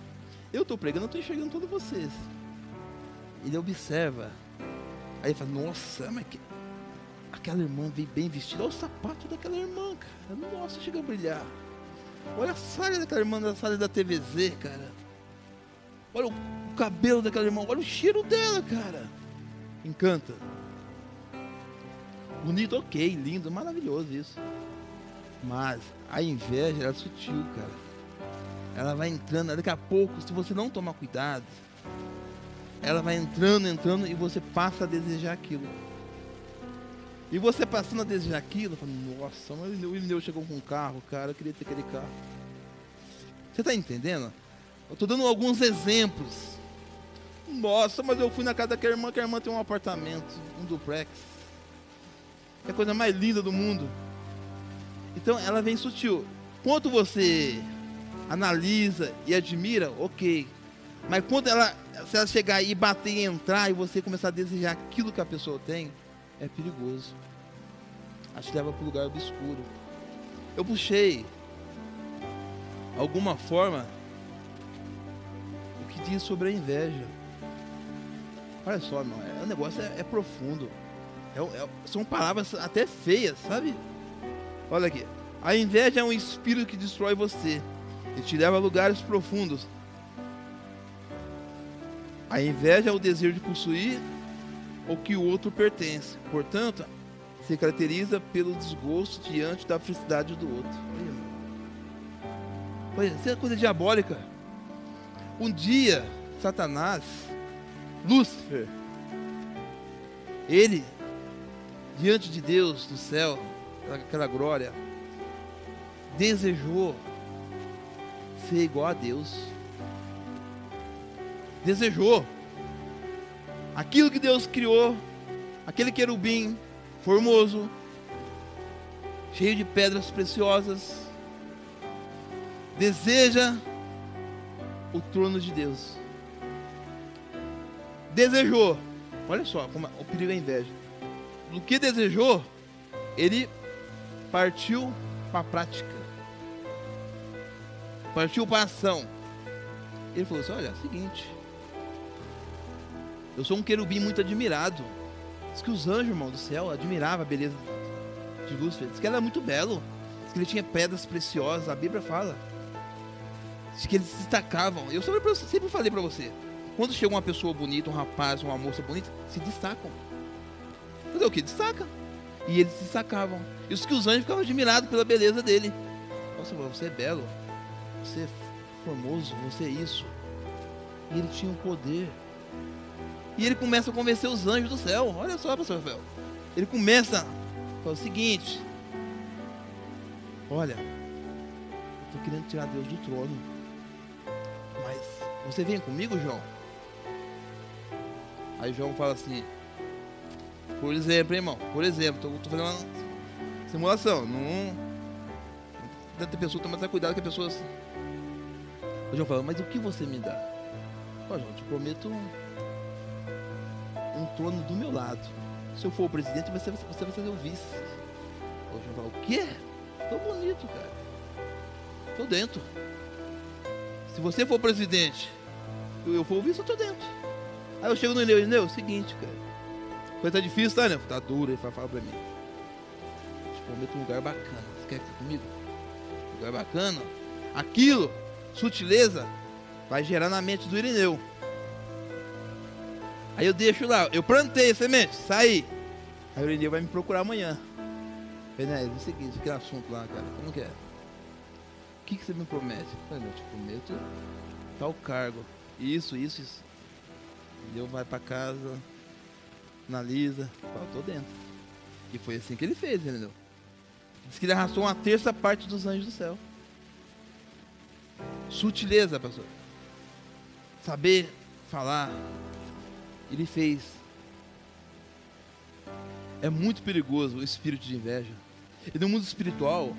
Eu estou pregando, eu estou enxergando todos vocês. Ele observa. Aí ele fala, nossa, mas que... aquela irmã veio bem vestida. Olha o sapato daquela irmã, cara. Nossa, chega a brilhar. Olha a saia daquela irmã, da saia da TVZ, cara. Olha o cabelo daquela irmã, olha o cheiro dela, cara. Encanta. Bonito, ok, lindo, maravilhoso isso. Mas a inveja é sutil, cara. Ela vai entrando, daqui a pouco, se você não tomar cuidado, ela vai entrando, entrando e você passa a desejar aquilo. E você passando a desejar aquilo, fala, nossa, mas o Irineu chegou com um carro, cara, eu queria ter aquele carro. Você está entendendo? Eu estou dando alguns exemplos. Nossa, mas eu fui na casa daquela irmã, que a irmã tem um apartamento, um duplex. É a coisa mais linda do mundo. Então ela vem sutil. Quanto você analisa e admira, ok. Mas quando ela, se ela chegar e bater e entrar e você começar a desejar aquilo que a pessoa tem, é perigoso. Acho que leva para o lugar obscuro. Eu puxei alguma forma o que diz sobre a inveja. Olha só, meu, é, o negócio é, é profundo. É, é, são palavras até feias, sabe? Olha aqui. A inveja é um espírito que destrói você e te leva a lugares profundos. A inveja é o desejo de possuir o que o outro pertence. Portanto, se caracteriza pelo desgosto diante da felicidade do outro. Olha, isso é coisa diabólica. Um dia, Satanás, Lúcifer, ele, diante de Deus do céu, aquela glória, desejou ser igual a Deus. Desejou aquilo que Deus criou, aquele querubim formoso, cheio de pedras preciosas, deseja o trono de Deus. Desejou, olha só como o perigo é a inveja. Do que desejou, ele partiu para a prática partiu para ação. Ele falou assim: Olha, é o seguinte. Eu sou um querubim muito admirado. Diz que os anjos, irmão, do céu admiravam a beleza de Lúcifer. Diz que ele era muito belo. Diz que ele tinha pedras preciosas. A Bíblia fala. Diz que eles se destacavam. Eu sempre falei para você. Quando chega uma pessoa bonita, um rapaz, uma moça bonita, se destacam. Fazer o que? Destaca. E eles se destacavam. Isso que os anjos ficavam admirados pela beleza dele. Nossa, você é belo você é formoso, você é isso. E ele tinha um poder. E ele começa a convencer os anjos do céu. Olha só, pastor Rafael. Ele começa a falar o seguinte: Olha, eu estou querendo tirar Deus do trono. Mas você vem comigo, João? Aí João fala assim: Por exemplo, irmão, por exemplo, estou fazendo uma simulação. Não. Ter pessoa, tomar cuidado que a pessoa o João fala, mas o que você me dá? Ó, João, te prometo um, um trono do meu lado. Se eu for o presidente, você, você vai ser o vice. O João fala, o quê? Tô bonito, cara. Tô dentro. Se você for presidente, eu for o vice, eu tô dentro. Aí eu chego no Ineu, Ineu, é o seguinte, cara. Coisa tá difícil, tá, né? Tá duro, ele fala pra mim. Te prometo um lugar bacana. Você quer ficar comigo? Um lugar bacana. Aquilo sutileza vai gerar na mente do Irineu. Aí eu deixo lá, eu plantei a semente, saí. Aí o Irineu vai me procurar amanhã. Né, é o seguinte, aquele assunto lá, cara, como que é? O que, que você me promete? Eu falei, eu te prometo tal cargo. Isso, isso, isso. Irineu vai para casa, analisa, fala, tô dentro. E foi assim que ele fez, entendeu? Diz que ele arrastou uma terça parte dos anjos do céu. Sutileza, pastor. Saber falar. Ele fez. É muito perigoso o espírito de inveja. E no mundo espiritual,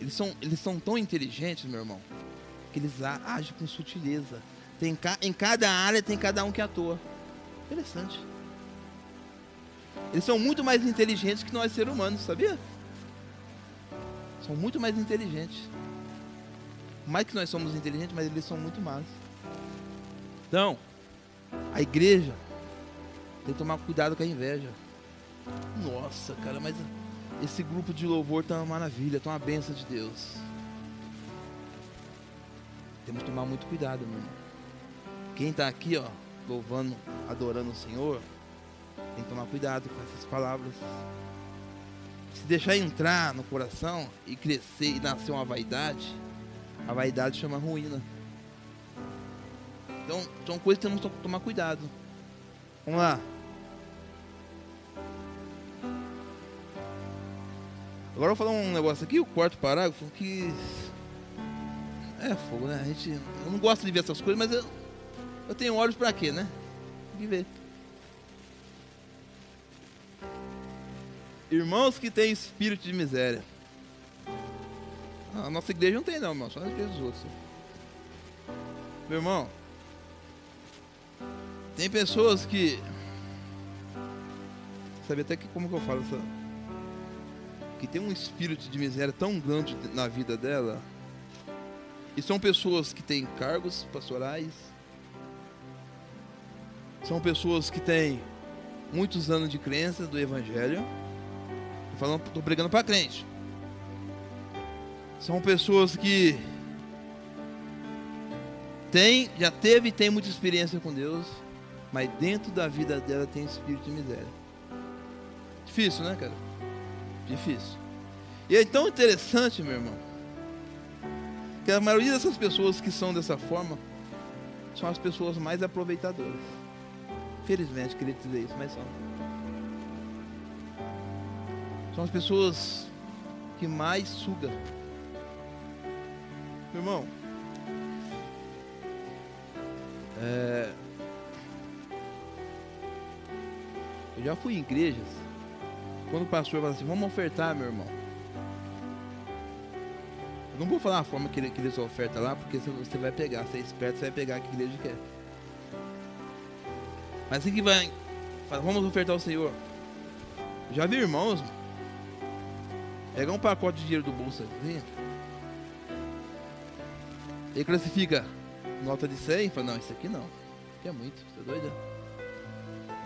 eles são, eles são tão inteligentes, meu irmão, que eles agem com sutileza. Tem, em cada área tem cada um que atua. Interessante. Eles são muito mais inteligentes que nós seres humanos, sabia? São muito mais inteligentes. Mais que nós somos inteligentes, mas eles são muito mais. Então, a igreja tem que tomar cuidado com a inveja. Nossa, cara, mas esse grupo de louvor tá uma maravilha, tá uma benção de Deus. Temos que tomar muito cuidado, irmão. Quem está aqui, ó, louvando, adorando o Senhor, tem que tomar cuidado com essas palavras. Se deixar entrar no coração e crescer e nascer uma vaidade, a vaidade chama ruína. Então, são coisas que temos que tomar cuidado. Vamos lá. Agora eu vou falar um negócio aqui, o quarto parágrafo, que. É fogo, né? A gente. Eu não gosto de ver essas coisas, mas eu, eu tenho olhos para quê, né? De Irmãos que têm espírito de miséria. Ah, a nossa igreja não tem não, irmão. Só a igreja dos outros. Meu irmão. Tem pessoas que. Sabe até que como que eu falo essa que tem um espírito de miséria tão grande na vida dela. E são pessoas que têm cargos pastorais. São pessoas que têm muitos anos de crença do evangelho. Falando, tô pregando para crente. São pessoas que tem, já teve e tem muita experiência com Deus, mas dentro da vida dela tem espírito de miséria. Difícil, né, cara? Difícil. E é tão interessante, meu irmão, que a maioria dessas pessoas que são dessa forma são as pessoas mais aproveitadoras. Felizmente, queria dizer isso, mas são. São as pessoas que mais sugam. Meu irmão, é... eu já fui em igrejas quando o pastor fala assim, vamos ofertar, meu irmão. Eu não vou falar a forma que ele, que ele sua oferta lá, porque você vai pegar, você é esperto, você vai pegar o que a igreja quer. Mas assim que vai, fala, vamos ofertar ao Senhor. Já vi irmãos, pegar um pacote de dinheiro do bolso assim, ele classifica nota de 100 e fala, não, isso aqui não, isso aqui é muito, você é doido?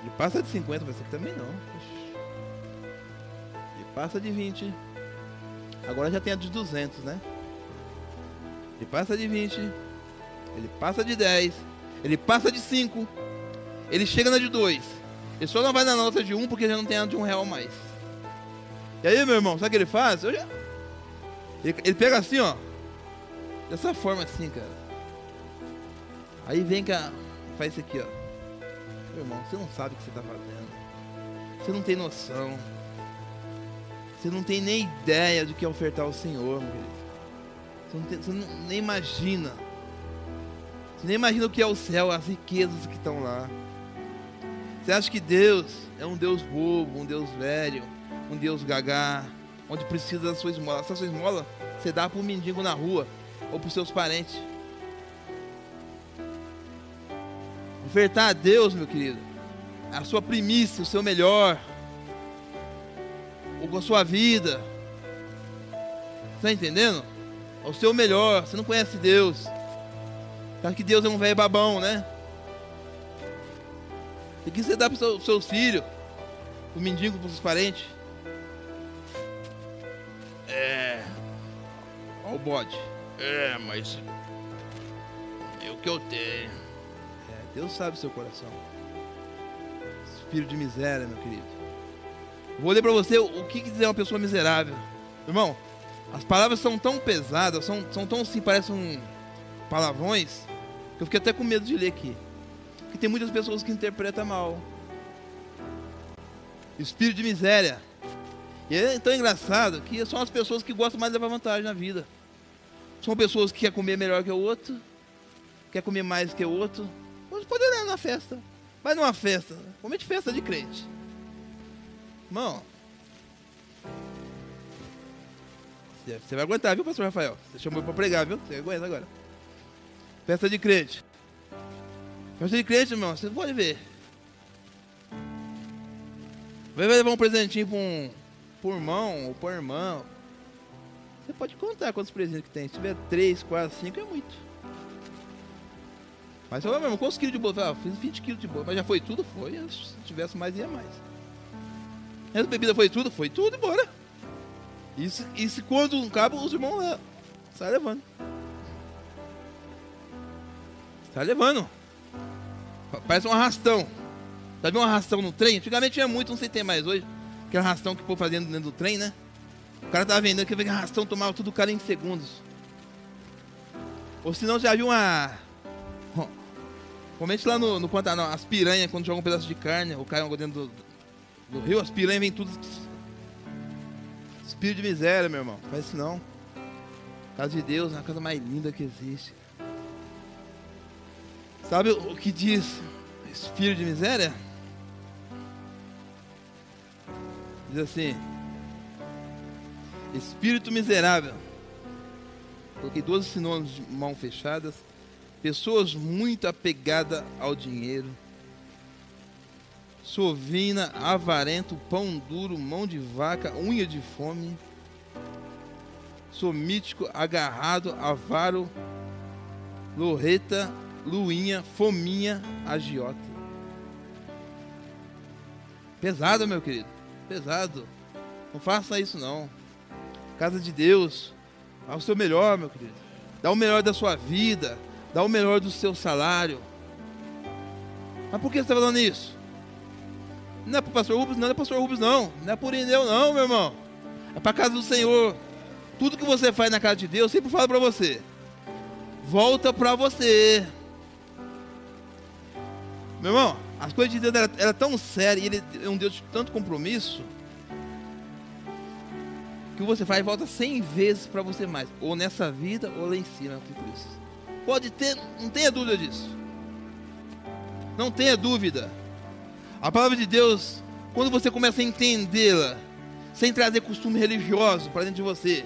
Ele passa de 50, mas isso aqui também não passa de 20. Agora já tem a de 200, né? Ele passa de 20. Ele passa de 10. Ele passa de 5. Ele chega na de 2. Ele só não vai na nota de 1 porque já não tem a de 1 real mais. E aí, meu irmão, sabe o que ele faz? Já... Ele, ele pega assim, ó. Dessa forma assim, cara. Aí vem cá. Faz isso aqui, ó. Meu irmão, você não sabe o que você está fazendo. Você não tem noção. Você não tem nem ideia do que é ofertar ao Senhor, meu querido. Você, não, tem, você não, nem imagina. Você nem imagina o que é o céu, as riquezas que estão lá. Você acha que Deus é um Deus bobo, um Deus velho, um Deus gagá, onde precisa da sua esmola? Essa sua esmola você dá para um mendigo na rua ou para seus parentes. Ofertar a Deus, meu querido, a sua primícia, o seu melhor ou com a sua vida. Está entendendo? O seu melhor. Você não conhece Deus. Acha que Deus é um velho babão, né? E que você dá para os seus filhos, o mendigo, para os parentes? É. Olha o bode. É, mas. É o que eu tenho. É, Deus sabe o seu coração. Espírito de miséria, meu querido. Vou ler para você o que dizer uma pessoa miserável. Irmão, as palavras são tão pesadas, são, são tão assim, parecem um palavrões, que eu fiquei até com medo de ler aqui. Porque tem muitas pessoas que interpretam mal. Espírito de miséria. E é tão engraçado que são as pessoas que gostam mais de levar vantagem na vida. São pessoas que querem comer melhor que o outro, quer comer mais que o outro. Você pode olhar na festa. Vai numa festa, comente festa de crente. Irmão, você vai aguentar, viu, pastor Rafael? Você chamou para pregar, viu? Você aguenta agora. Festa de crente. Festa de crente, irmão, você pode ver. Vai levar um presentinho pra um, pro irmão ou pra irmã. Você pode contar quantos presentes que tem. Se tiver 3, 4, 5 é muito. Mas fala mesmo, quantos quilos de bolo? Ah, fiz 20 quilos de bolo. Mas já foi tudo? Foi. Se tivesse mais, ia mais. Essa bebida foi tudo? Foi tudo, embora. Isso, isso quando um cabo, os irmãos lá, sai levando. Sai levando. Parece um arrastão. Viu um arrastão no trem? Antigamente tinha muito, não sei se tem mais hoje. Aquele arrastão que o povo fazendo dentro do trem, né? O cara tava vendendo aquele arrastão, tomava tudo o cara em segundos. Ou se não, já viu uma. Comente lá no, no Pantanal, as piranhas, quando jogam um pedaço de carne, ou caem dentro do, do rio, as piranhas vêm tudo. Espírito de miséria, meu irmão. Faz isso não. Casa de Deus é a casa mais linda que existe. Sabe o que diz espírito de miséria? Diz assim: Espírito miserável. Coloquei duas sinônimos de mão fechadas. Pessoas muito apegadas ao dinheiro. Sovina, avarento, pão duro, mão de vaca, unha de fome. Somítico, agarrado, avaro, lorreta, luinha, fominha, agiota. Pesado, meu querido. Pesado. Não faça isso não. Casa de Deus. Dá o seu melhor, meu querido. Dá o melhor da sua vida. Dá o melhor do seu salário. Mas por que você está falando isso? Não é para o pastor Rubens, não é para o pastor Rubens, não. Não é por Ineu, não, meu irmão. É para a casa do Senhor. Tudo que você faz na casa de Deus, sempre falo para você. Volta para você. Meu irmão, as coisas de Deus eram era tão sérias, ele é um Deus de tanto compromisso, que você faz volta cem vezes para você mais, ou nessa vida, ou lá em cima com Cristo. Pode ter, não tenha dúvida disso. Não tenha dúvida. A palavra de Deus, quando você começa a entendê-la, sem trazer costume religioso para dentro de você,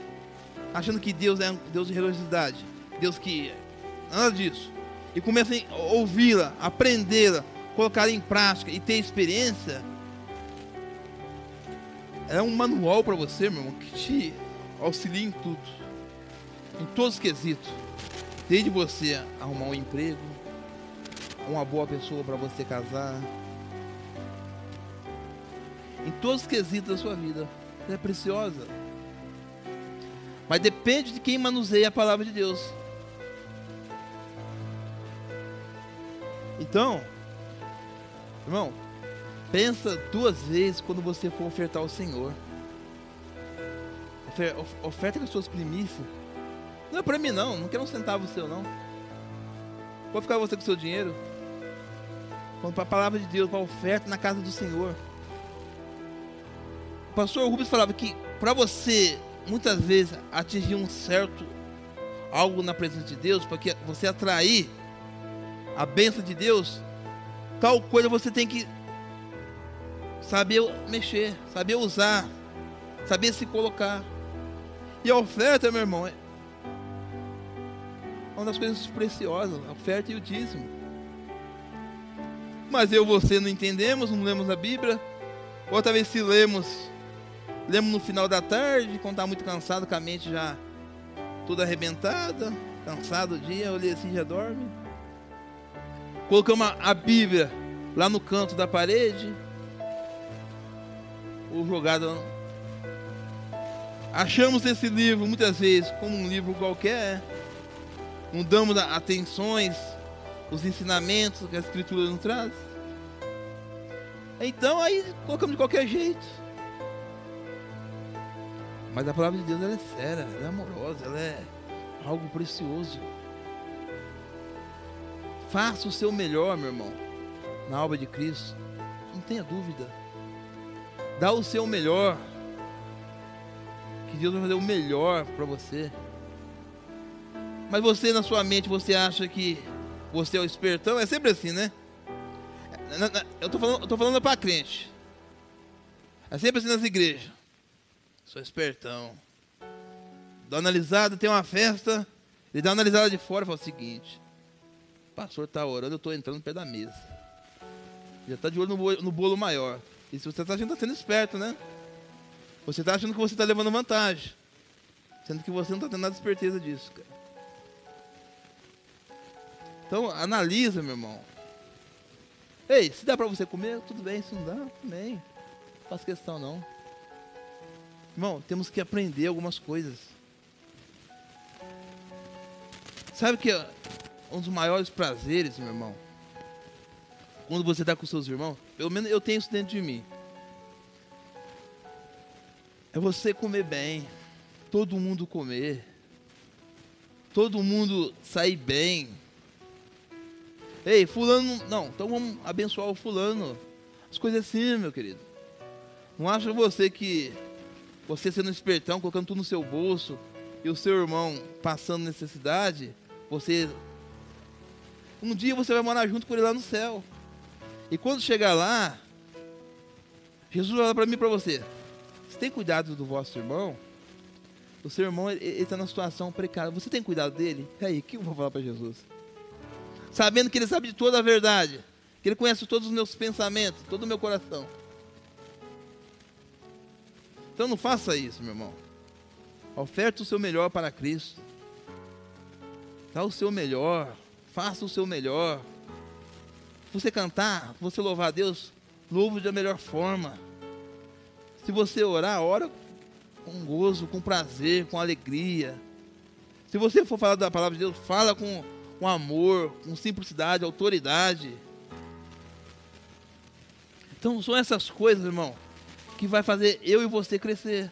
achando que Deus é um Deus de religiosidade, Deus que nada disso e comecem a ouvi-la, aprendê-la, colocar em prática e ter experiência, é um manual para você, meu irmão, que te auxilia em tudo, em todos os quesitos. Desde você arrumar um emprego, uma boa pessoa para você casar, em todos os quesitos da sua vida. Ela é preciosa. Mas depende de quem manuseia a palavra de Deus. Então, irmão, pensa duas vezes quando você for ofertar ao Senhor. Ofer, oferta com as suas primícias. Não é para mim não, não quero um centavo seu não. Pode ficar você com o seu dinheiro. Quando para a palavra de Deus, para a oferta na casa do Senhor. O pastor Rubens falava que para você muitas vezes atingir um certo algo na presença de Deus, para que você atrair a bênção de Deus, tal coisa você tem que saber mexer, saber usar, saber se colocar. E a oferta, meu irmão, é uma das coisas preciosas, a oferta e o dízimo. Mas eu e você não entendemos, não lemos a Bíblia. Outra vez se lemos, lemos no final da tarde, quando está muito cansado, com a mente já toda arrebentada, cansado o dia, olhei assim, já dorme. Colocamos a Bíblia lá no canto da parede. Ou jogada. Achamos esse livro muitas vezes como um livro qualquer. Não damos atenções, os ensinamentos que a Escritura nos traz. Então aí colocamos de qualquer jeito. Mas a palavra de Deus ela é séria, ela é amorosa, ela é algo precioso. Faça o seu melhor, meu irmão, na obra de Cristo. Não tenha dúvida. Dá o seu melhor. Que Deus vai fazer o melhor para você. Mas você, na sua mente, você acha que você é o espertão? É sempre assim, né? Eu tô falando, eu tô falando para crente. É sempre assim nas igrejas. Sou espertão. Dá uma analisada, tem uma festa. Ele dá uma analisada de fora e fala o seguinte: pastor está orando, eu estou entrando no pé da mesa. Já está de olho no bolo, no bolo maior. E se você está achando que está sendo esperto, né? Você está achando que você está levando vantagem. Sendo que você não está tendo nada de esperteza disso, cara. Então, analisa, meu irmão. Ei, se dá para você comer, tudo bem. Se não dá, também. Não faz questão, não. Irmão, temos que aprender algumas coisas. Sabe que um dos maiores prazeres, meu irmão, quando você está com seus irmãos, pelo menos eu tenho isso dentro de mim, é você comer bem, todo mundo comer, todo mundo sair bem. Ei, fulano, não, então vamos abençoar o fulano. As coisas assim, meu querido. Não acha você que você sendo espertão, colocando tudo no seu bolso, e o seu irmão passando necessidade, você. Um dia você vai morar junto com ele lá no céu. E quando chegar lá, Jesus vai falar para mim e para você: Você tem cuidado do vosso irmão? O seu irmão está na situação precária. Você tem cuidado dele? E aí, o que eu vou falar para Jesus? Sabendo que ele sabe de toda a verdade, que ele conhece todos os meus pensamentos, todo o meu coração. Então não faça isso, meu irmão. Oferte o seu melhor para Cristo. Dá o seu melhor. Faça o seu melhor. Se você cantar, você louvar a Deus, louve da melhor forma. Se você orar, ora com gozo, com prazer, com alegria. Se você for falar da palavra de Deus, fala com, com amor, com simplicidade, autoridade. Então são essas coisas, irmão, que vai fazer eu e você crescer.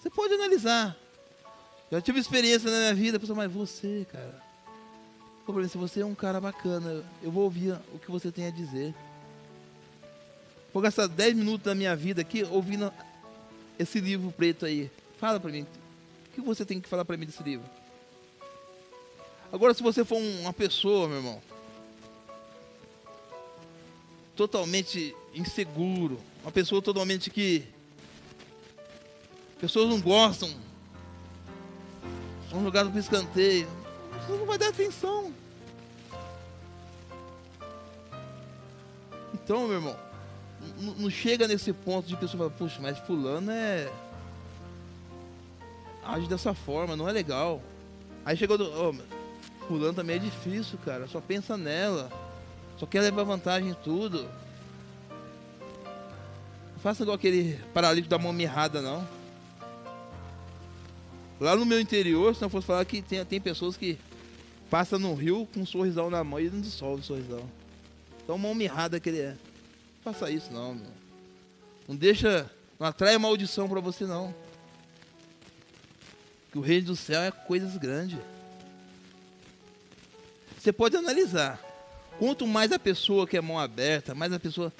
Você pode analisar. Já tive experiência na minha vida, pessoal, mas você, cara. Se você é um cara bacana, eu vou ouvir o que você tem a dizer. Vou gastar 10 minutos da minha vida aqui ouvindo esse livro preto aí. Fala pra mim. O que você tem que falar pra mim desse livro? Agora, se você for uma pessoa, meu irmão, totalmente inseguro, uma pessoa totalmente que pessoas não gostam, são jogados para escanteio, você não vai dar atenção. Então, meu irmão, não chega nesse ponto de pessoa falar, puxa, mas fulano é. age dessa forma, não é legal. Aí chegou do. Oh, fulano também é difícil, cara. Só pensa nela. Só quer levar vantagem em tudo. Não faça igual aquele paralítico da mão mirrada, não. Lá no meu interior, se não fosse falar que tem, tem pessoas que passam no rio com um sorrisão na mão e não dissolve o sorrisão. Então mão mirrada que ele é. Não faça isso não, meu. Não deixa. Não atrai maldição para você não. Que o reino do céu é coisas grandes. Você pode analisar. Quanto mais a pessoa que é mão aberta, mais a pessoa,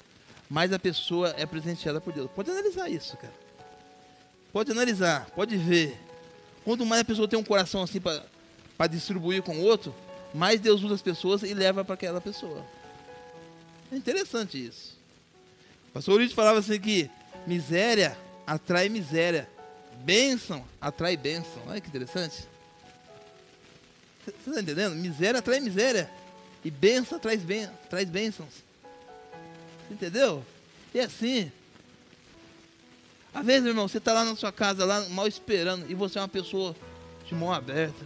mais a pessoa é presenteada por Deus. Pode analisar isso, cara. Pode analisar, pode ver. Quanto mais a pessoa tem um coração assim para distribuir com o outro, mais Deus usa as pessoas e leva para aquela pessoa. É interessante isso. O pastor Urides falava assim que miséria atrai miséria. Bênção atrai bênção. Olha que interessante. Você está entendendo? Miséria atrai miséria. E bênção traz, ben, traz bênçãos. Entendeu? E assim. Às vezes, irmão, você está lá na sua casa, lá mal esperando, e você é uma pessoa de mão aberta.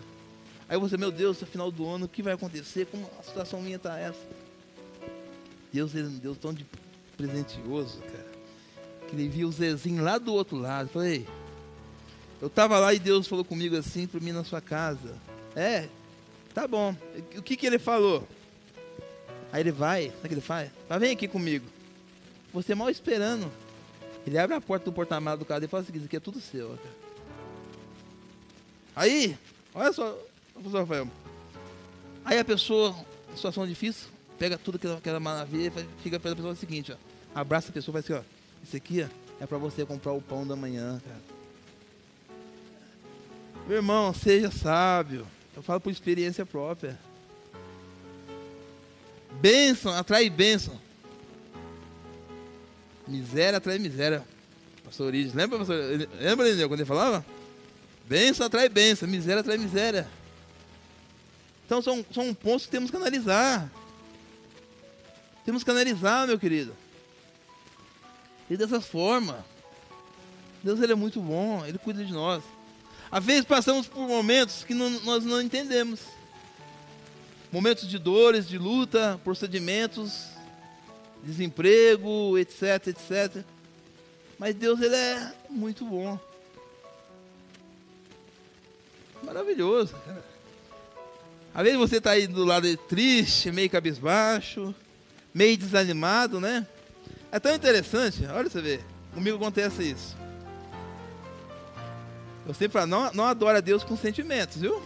Aí você, meu Deus, no final do ano, o que vai acontecer? Como a situação minha está essa? Deus, Deus tão de presentioso, cara. Que ele viu o Zezinho lá do outro lado. Falei, eu estava lá e Deus falou comigo assim para mim na sua casa. É, tá bom. O que que ele falou? Aí ele vai, sabe o que ele faz? Tá, vem aqui comigo. Você mal esperando. Ele abre a porta do porta-malas do carro e fala o seguinte, aqui é tudo seu. Cara. Aí, olha só, professor Rafael. Aí a pessoa, situação difícil, pega tudo aquela, aquela maravilha e fica pela pessoa o seguinte, ó. Abraça a pessoa e fala assim, ó. Isso aqui, ó, é para você comprar o pão da manhã, cara. Meu irmão, seja sábio. Eu falo por experiência própria. Bênção atrai bênção. Miséria atrai miséria. Pastor Orides, lembra, pastor? Lembra, quando ele falava? Bênção atrai bênção, miséria atrai miséria. Então são, são pontos que temos que analisar. Temos que analisar, meu querido. E dessa forma, Deus ele é muito bom, ele cuida de nós. Às vezes passamos por momentos que não, nós não entendemos. Momentos de dores, de luta, procedimentos, desemprego, etc, etc. Mas Deus ele é muito bom. Maravilhoso. Às vezes você está aí do lado triste, meio cabisbaixo, meio desanimado, né? É tão interessante, olha você ver, comigo acontece isso. Eu sempre falo, não, não adora a Deus com sentimentos, viu?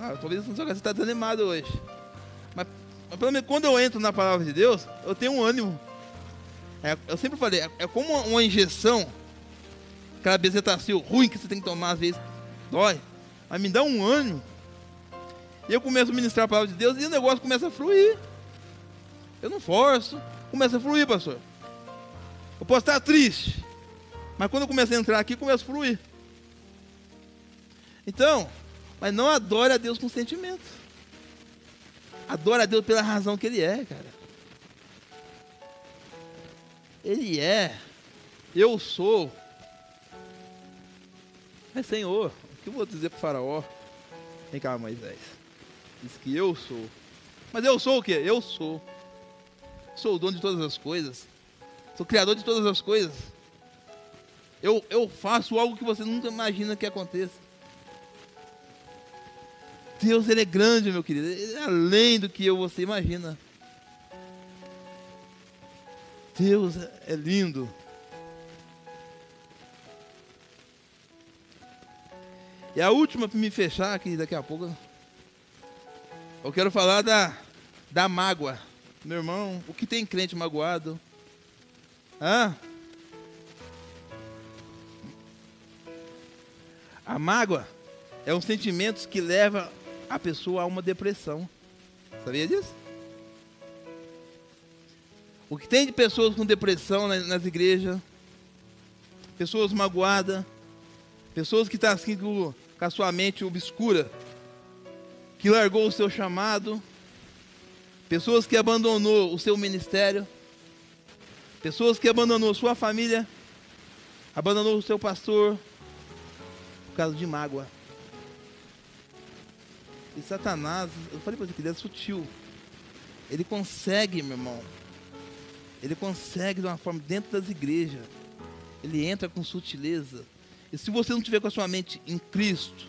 Ah, talvez você está desanimado hoje. Pelo menos quando eu entro na palavra de Deus, eu tenho um ânimo. É, eu sempre falei, é, é como uma, uma injeção, aquela bezetacil ruim que você tem que tomar, às vezes dói, mas me dá um ânimo. E eu começo a ministrar a palavra de Deus e o negócio começa a fluir. Eu não forço, começa a fluir, pastor. Eu posso estar triste, mas quando eu começo a entrar aqui, começa a fluir. Então, mas não adore a Deus com sentimento. Adore a Deus pela razão que Ele é, cara. Ele é. Eu sou. Mas Senhor, o que eu vou dizer para o faraó? Vem cá, Moisés. Diz que eu sou. Mas eu sou o quê? Eu sou. Sou o dono de todas as coisas. Sou criador de todas as coisas. Eu, eu faço algo que você nunca imagina que aconteça. Deus, Ele é grande, meu querido. Ele é além do que eu você imagina. Deus é lindo. E a última para me fechar aqui daqui a pouco. Eu quero falar da, da mágoa. Meu irmão, o que tem crente magoado? Hã? A mágoa é um sentimento que leva a pessoa a uma depressão. Sabia disso? O que tem de pessoas com depressão nas, igrejas, pessoas magoadas, pessoas que estão tá assim com, com a sua mente obscura, que largou o seu chamado, pessoas que abandonou o seu ministério, pessoas que abandonou sua família, abandonou o seu pastor? Por causa de mágoa. E Satanás, eu falei para você que ele é sutil. Ele consegue, meu irmão. Ele consegue de uma forma dentro das igrejas. Ele entra com sutileza. E se você não tiver com a sua mente em Cristo,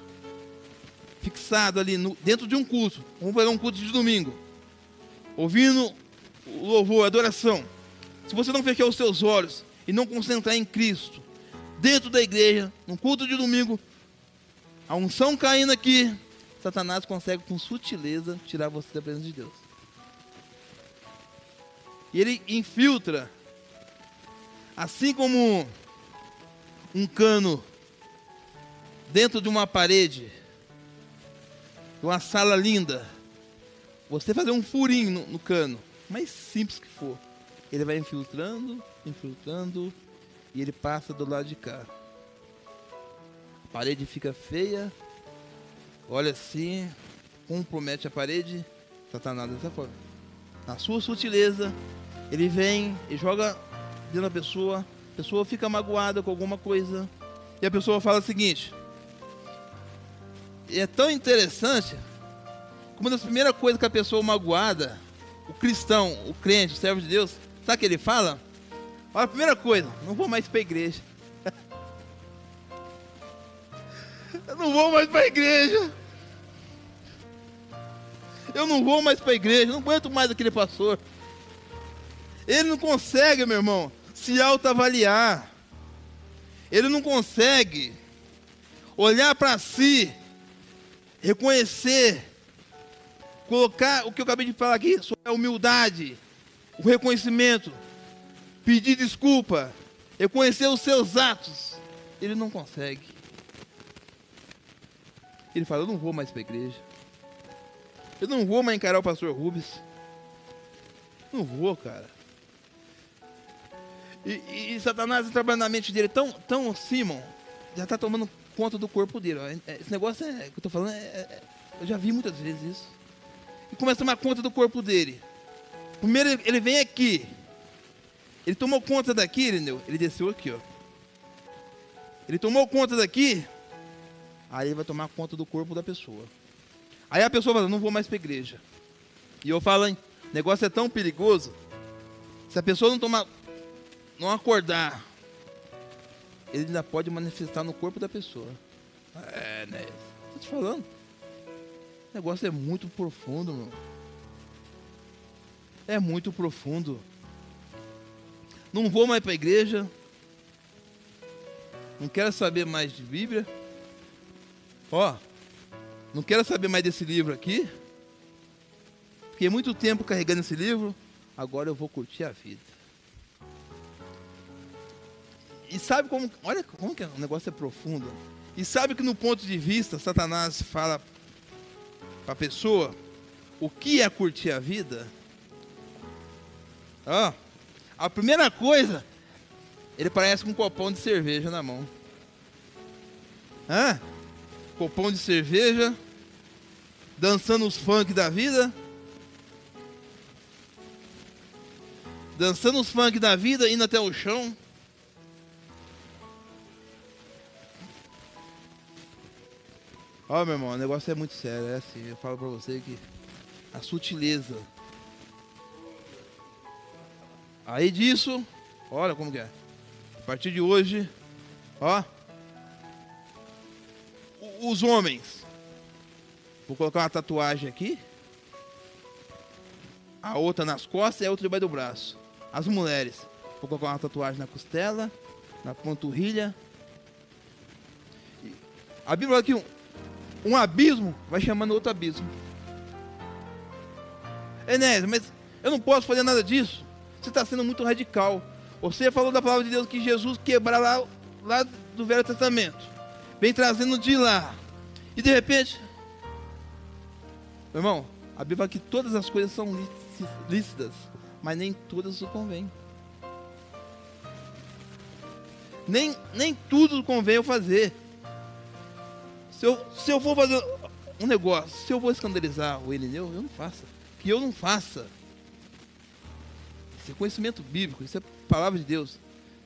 fixado ali no, dentro de um culto, vamos pegar um culto de domingo, ouvindo o louvor, a adoração. Se você não fechar os seus olhos e não concentrar em Cristo, dentro da igreja, no culto de domingo, a unção caindo aqui, Satanás consegue com sutileza tirar você da presença de Deus. E ele infiltra, assim como um cano dentro de uma parede, de uma sala linda. Você fazer um furinho no, no cano, mais simples que for, ele vai infiltrando, infiltrando, e ele passa do lado de cá. A parede fica feia, olha assim, compromete a parede, Satanás dessa forma. Na sua sutileza, ele vem e joga dentro da pessoa, a pessoa fica magoada com alguma coisa, e a pessoa fala o seguinte. E é tão interessante, uma das primeiras coisas que a pessoa magoada, o cristão, o crente, o servo de Deus, sabe o que ele fala? Olha, a primeira coisa, não vou mais para a igreja. Eu não vou mais para a igreja. Eu não vou mais para a igreja, não aguento mais aquele pastor. Ele não consegue, meu irmão, se autoavaliar. Ele não consegue olhar para si, reconhecer, colocar o que eu acabei de falar aqui a humildade, o reconhecimento, pedir desculpa, reconhecer os seus atos. Ele não consegue. Ele fala: Eu não vou mais para a igreja. Eu não vou mais encarar o pastor Rubens. Não vou, cara. E, e, Satanás tá trabalhando na mente dele tão, tão Simon, já está tomando conta do corpo dele. É, esse negócio é, que eu estou falando, é, é, eu já vi muitas vezes isso. E começa a tomar conta do corpo dele. Primeiro ele vem aqui. Ele tomou conta daqui, entendeu? Ele desceu aqui, ó. Ele tomou conta daqui, aí ele vai tomar conta do corpo da pessoa. Aí a pessoa fala, não vou mais para a igreja. E eu falo, hein, negócio é tão perigoso. Se a pessoa não tomar, não acordar, ele ainda pode manifestar no corpo da pessoa. É, né? Tô te falando. O negócio é muito profundo, meu. É muito profundo. Não vou mais para a igreja, não quero saber mais de Bíblia. Ó, não quero saber mais desse livro aqui. Fiquei muito tempo carregando esse livro. Agora eu vou curtir a vida. E sabe como. Olha como que o negócio é profundo. E sabe que no ponto de vista, Satanás fala para a pessoa o que é curtir a vida? Ó, a primeira coisa ele parece com um copão de cerveja na mão. Hã? Copão de cerveja, dançando os funk da vida. Dançando os funk da vida, indo até o chão. Ó, meu irmão, o negócio é muito sério. É assim, eu falo pra você que a sutileza. Aí disso, olha como que é partir de hoje, ó, os homens. Vou colocar uma tatuagem aqui. A outra nas costas e a outra debaixo do braço. As mulheres. Vou colocar uma tatuagem na costela, na panturrilha. A Bíblia fala que um, um abismo vai chamando outro abismo. Enéas, mas eu não posso fazer nada disso. Você está sendo muito radical. Você falou da palavra de Deus que Jesus quebra lá, lá do Velho Testamento. Vem trazendo de lá. E de repente. Meu irmão, a Bíblia fala que todas as coisas são lícitas, mas nem todas o convém. Nem, nem tudo convém eu fazer. Se eu, se eu for fazer um negócio, se eu vou escandalizar o Elineu, eu não faça. Que eu não faça. Isso é conhecimento bíblico, isso é palavra de Deus.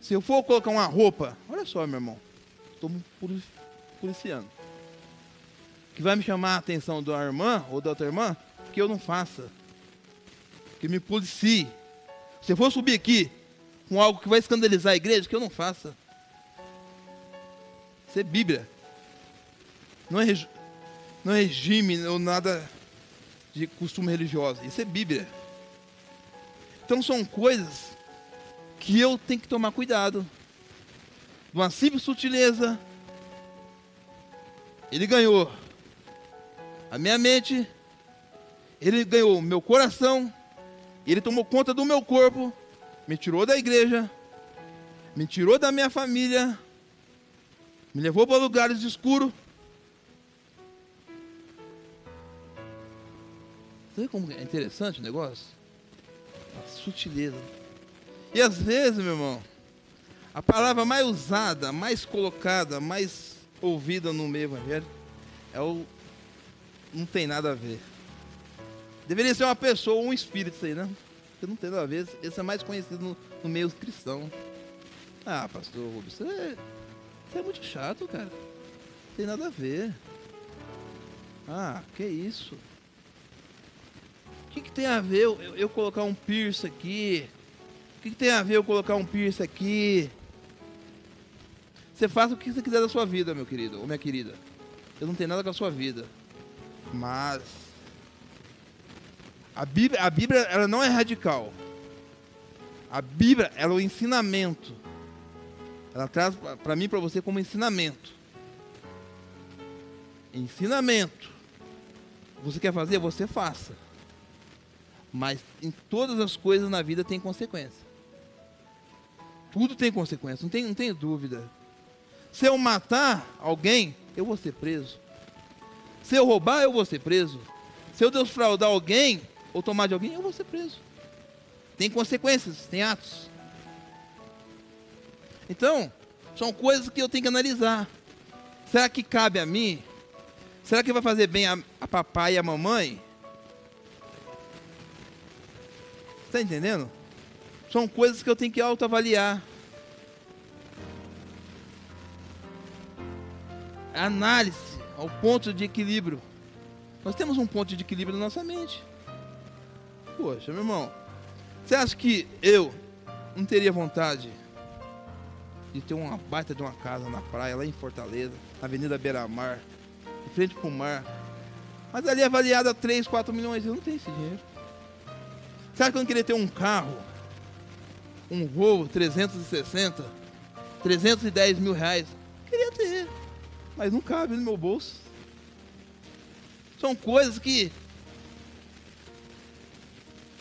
Se eu for colocar uma roupa, olha só, meu irmão, estou policiando. Que vai me chamar a atenção da irmã ou da outra irmã, que eu não faça. Que me policie. Se eu for subir aqui com algo que vai escandalizar a igreja, que eu não faça. Isso é Bíblia. Não é, não é regime ou nada de costume religioso. Isso é Bíblia. Então são coisas que eu tenho que tomar cuidado. Uma simples sutileza, ele ganhou a minha mente, ele ganhou o meu coração, ele tomou conta do meu corpo, me tirou da igreja, me tirou da minha família, me levou para lugares escuros. Sabe como é interessante o negócio? A sutileza. E às vezes, meu irmão, a palavra mais usada, mais colocada, mais ouvida no meio evangélico é o não tem nada a ver. Deveria ser uma pessoa ou um espírito isso aí, né? Porque não tem nada a ver. Esse é mais conhecido no, no meio cristão. Ah, pastor Rubens, você é, você é muito chato, cara. Não tem nada a ver. Ah, que isso? O que, que tem a ver eu, eu, eu colocar um piercing aqui? que, que tem a ver eu colocar um piercing aqui? Você faz o que você quiser da sua vida, meu querido ou minha querida. Eu não tenho nada com a sua vida. Mas a Bíblia, a Bíblia ela não é radical. A Bíblia ela é o ensinamento. Ela traz para mim para você como ensinamento. Ensinamento. Você quer fazer? Você faça. Mas em todas as coisas na vida tem consequência. Tudo tem consequência, não tem, não tem dúvida. Se eu matar alguém, eu vou ser preso. Se eu roubar, eu vou ser preso. Se eu defraudar alguém ou tomar de alguém, eu vou ser preso. Tem consequências, tem atos. Então, são coisas que eu tenho que analisar. Será que cabe a mim? Será que vai fazer bem a, a papai e a mamãe? Está entendendo? São coisas que eu tenho que autoavaliar. Análise ao ponto de equilíbrio. Nós temos um ponto de equilíbrio na nossa mente. Poxa, meu irmão, você acha que eu não teria vontade de ter uma baita de uma casa na praia, lá em Fortaleza, Avenida Beira Mar, de frente pro mar? Mas ali é avaliada a 3, 4 milhões, eu não tenho esse dinheiro. Você acha que eu queria ter um carro, um Volvo 360, 310 mil reais? Queria ter, mas não cabe no meu bolso. São coisas que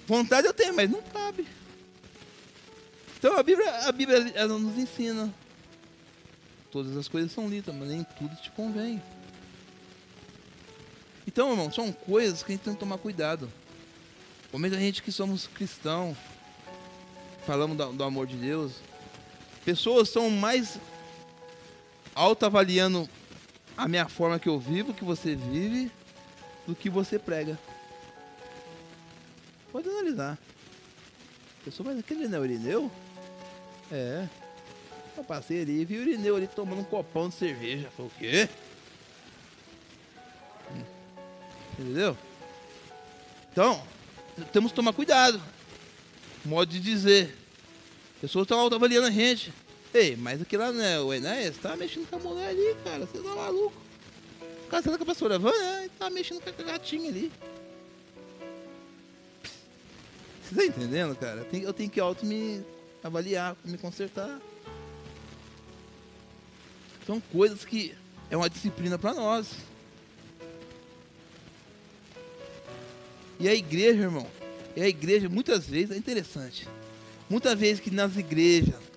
vontade eu tenho, mas não cabe. Então a Bíblia, a Bíblia ela nos ensina. Todas as coisas são lindas, mas nem tudo te convém. Então, irmão, são coisas que a gente tem que tomar cuidado. Como a gente que somos cristãos, falamos do, do amor de Deus, pessoas são mais autoavaliando a minha forma que eu vivo, que você vive, do que você prega. Pode analisar. A pessoa, mas aquele não é o Irineu? É. Eu passei ali e vi o Irineu ali tomando um copão de cerveja. Falei, o quê? Hum. Entendeu? Então, temos que tomar cuidado. Modo de dizer. Pessoas estão avaliando a gente. Ei, mas aqui lá, né, o Enéas tá mexendo com a mulher ali, cara. Você tá maluco. Casando com a pastora Van, né? Tá mexendo com a gatinha ali. Você tá entendendo, cara? Eu tenho que auto me avaliar, me consertar. São coisas que é uma disciplina para nós. E a igreja, irmão, e a igreja muitas vezes é interessante. Muitas vezes que nas igrejas,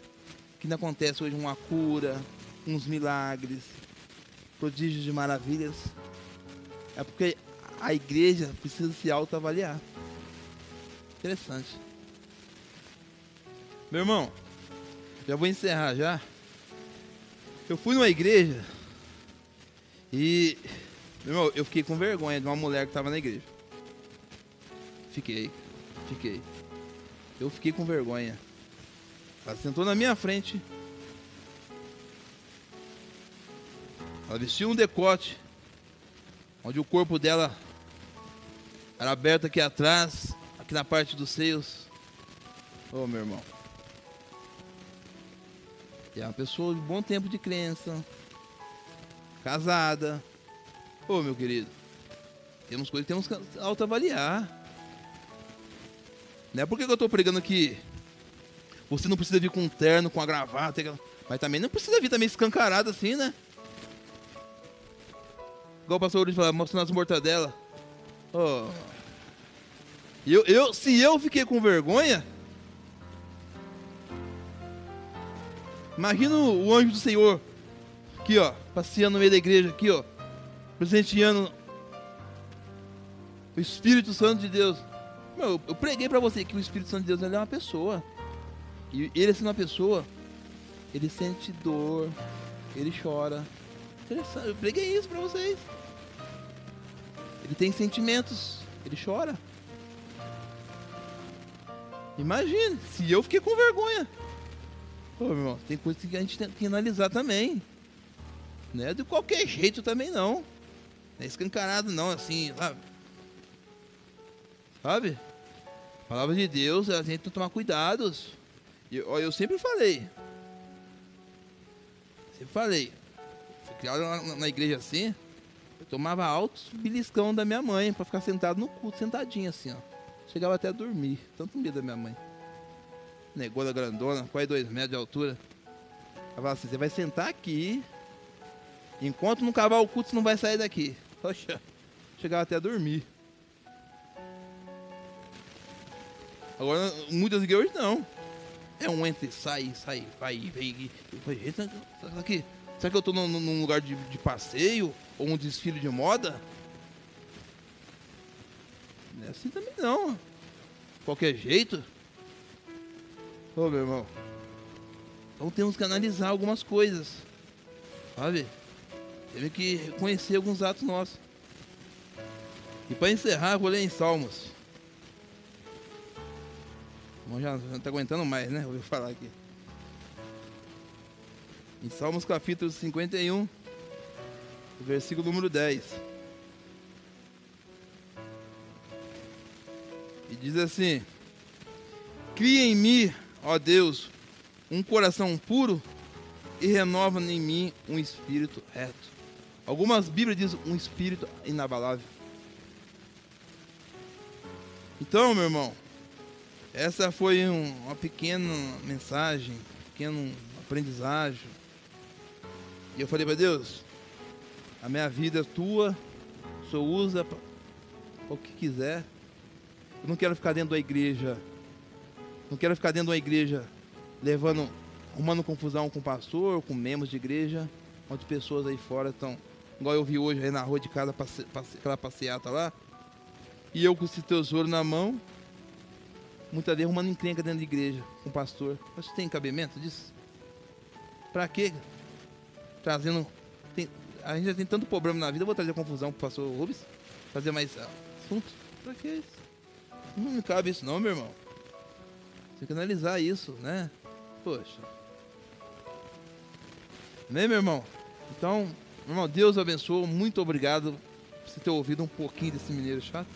que acontece hoje uma cura, uns milagres, prodígios de maravilhas, é porque a igreja precisa se autoavaliar. Interessante. Meu irmão, já vou encerrar já. Eu fui numa igreja e, meu irmão, eu fiquei com vergonha de uma mulher que estava na igreja. Fiquei, fiquei. Eu fiquei com vergonha. Ela sentou na minha frente. Ela vestiu um decote, onde o corpo dela era aberto aqui atrás, aqui na parte dos seios. Oh, meu irmão. E é uma pessoa de bom tempo de crença. Casada. Ô oh, meu querido. Temos coisas que temos que autoavaliar. Não é porque eu estou pregando aqui. Você não precisa vir com um terno, com a gravata. Mas também não precisa vir também escancarado assim, né? Igual o pastor falou, mostrando as mortadelas. Oh. Eu, eu, se eu fiquei com vergonha, imagina o anjo do Senhor, aqui ó, passeando no meio da igreja, aqui ó, presenteando o Espírito Santo de Deus. Meu, eu preguei para você que o Espírito Santo de Deus é uma pessoa. E ele sendo uma pessoa, ele sente dor, ele chora. Interessante, eu preguei isso para vocês. Ele tem sentimentos, ele chora. Imagine, se eu fiquei com vergonha. Pô, meu irmão, tem coisa que a gente tem que analisar também. Não é de qualquer jeito também não. Não é escancarado não, assim, sabe? Sabe? Palavra de Deus, a gente tem que tomar cuidados. Eu, eu sempre falei. Sempre falei. Fui criado na, na igreja assim. Eu tomava altos beliscão da minha mãe para ficar sentado no culto, sentadinho assim, ó. Chegava até a dormir, tanto medo da minha mãe. Negona grandona, quase dois metros de altura. Ela falava assim, você vai sentar aqui. Enquanto não acabar o culto, você não vai sair daqui. Poxa, chegava até a dormir. Agora, muitas igrejas não. É um entre sai, sai, vai, vem. Eu falei, será que, será que eu tô num, num lugar de, de passeio? Ou um desfile de moda? Não é assim também não. Qualquer jeito. Ô meu irmão. Então temos que analisar algumas coisas. Sabe? Temos que conhecer alguns atos nossos. E para encerrar, vou ler em Salmos. Irmão já não tá aguentando mais, né? Vou falar aqui. Em Salmos capítulo 51, versículo número 10. E diz assim: Cria em mim, ó Deus, um coração puro e renova em mim um espírito reto. Algumas Bíblias dizem um espírito inabalável. Então, meu irmão, essa foi um, uma pequena mensagem, um pequeno aprendizagem. E eu falei para Deus, a minha vida é tua, o Senhor usa o que quiser. Eu não quero ficar dentro da igreja, não quero ficar dentro da igreja levando, arrumando confusão com o pastor, com membros de igreja, onde pessoas aí fora estão, igual eu vi hoje aí na rua de casa, passe, passe, aquela passeata lá, e eu com esse tesouro na mão, muitas vezes arrumando encrenca dentro da igreja com o pastor. Mas tem cabimento disso? Pra quê? Trazendo. Tem, a gente já tem tanto problema na vida, eu vou trazer confusão pro pastor Rubens? Fazer mais assunto? Pra que isso? Não cabe isso não, meu irmão. Tem que analisar isso, né? Poxa. Né, meu irmão? Então, meu irmão, Deus abençoe. Muito obrigado por você ter ouvido um pouquinho desse mineiro chato.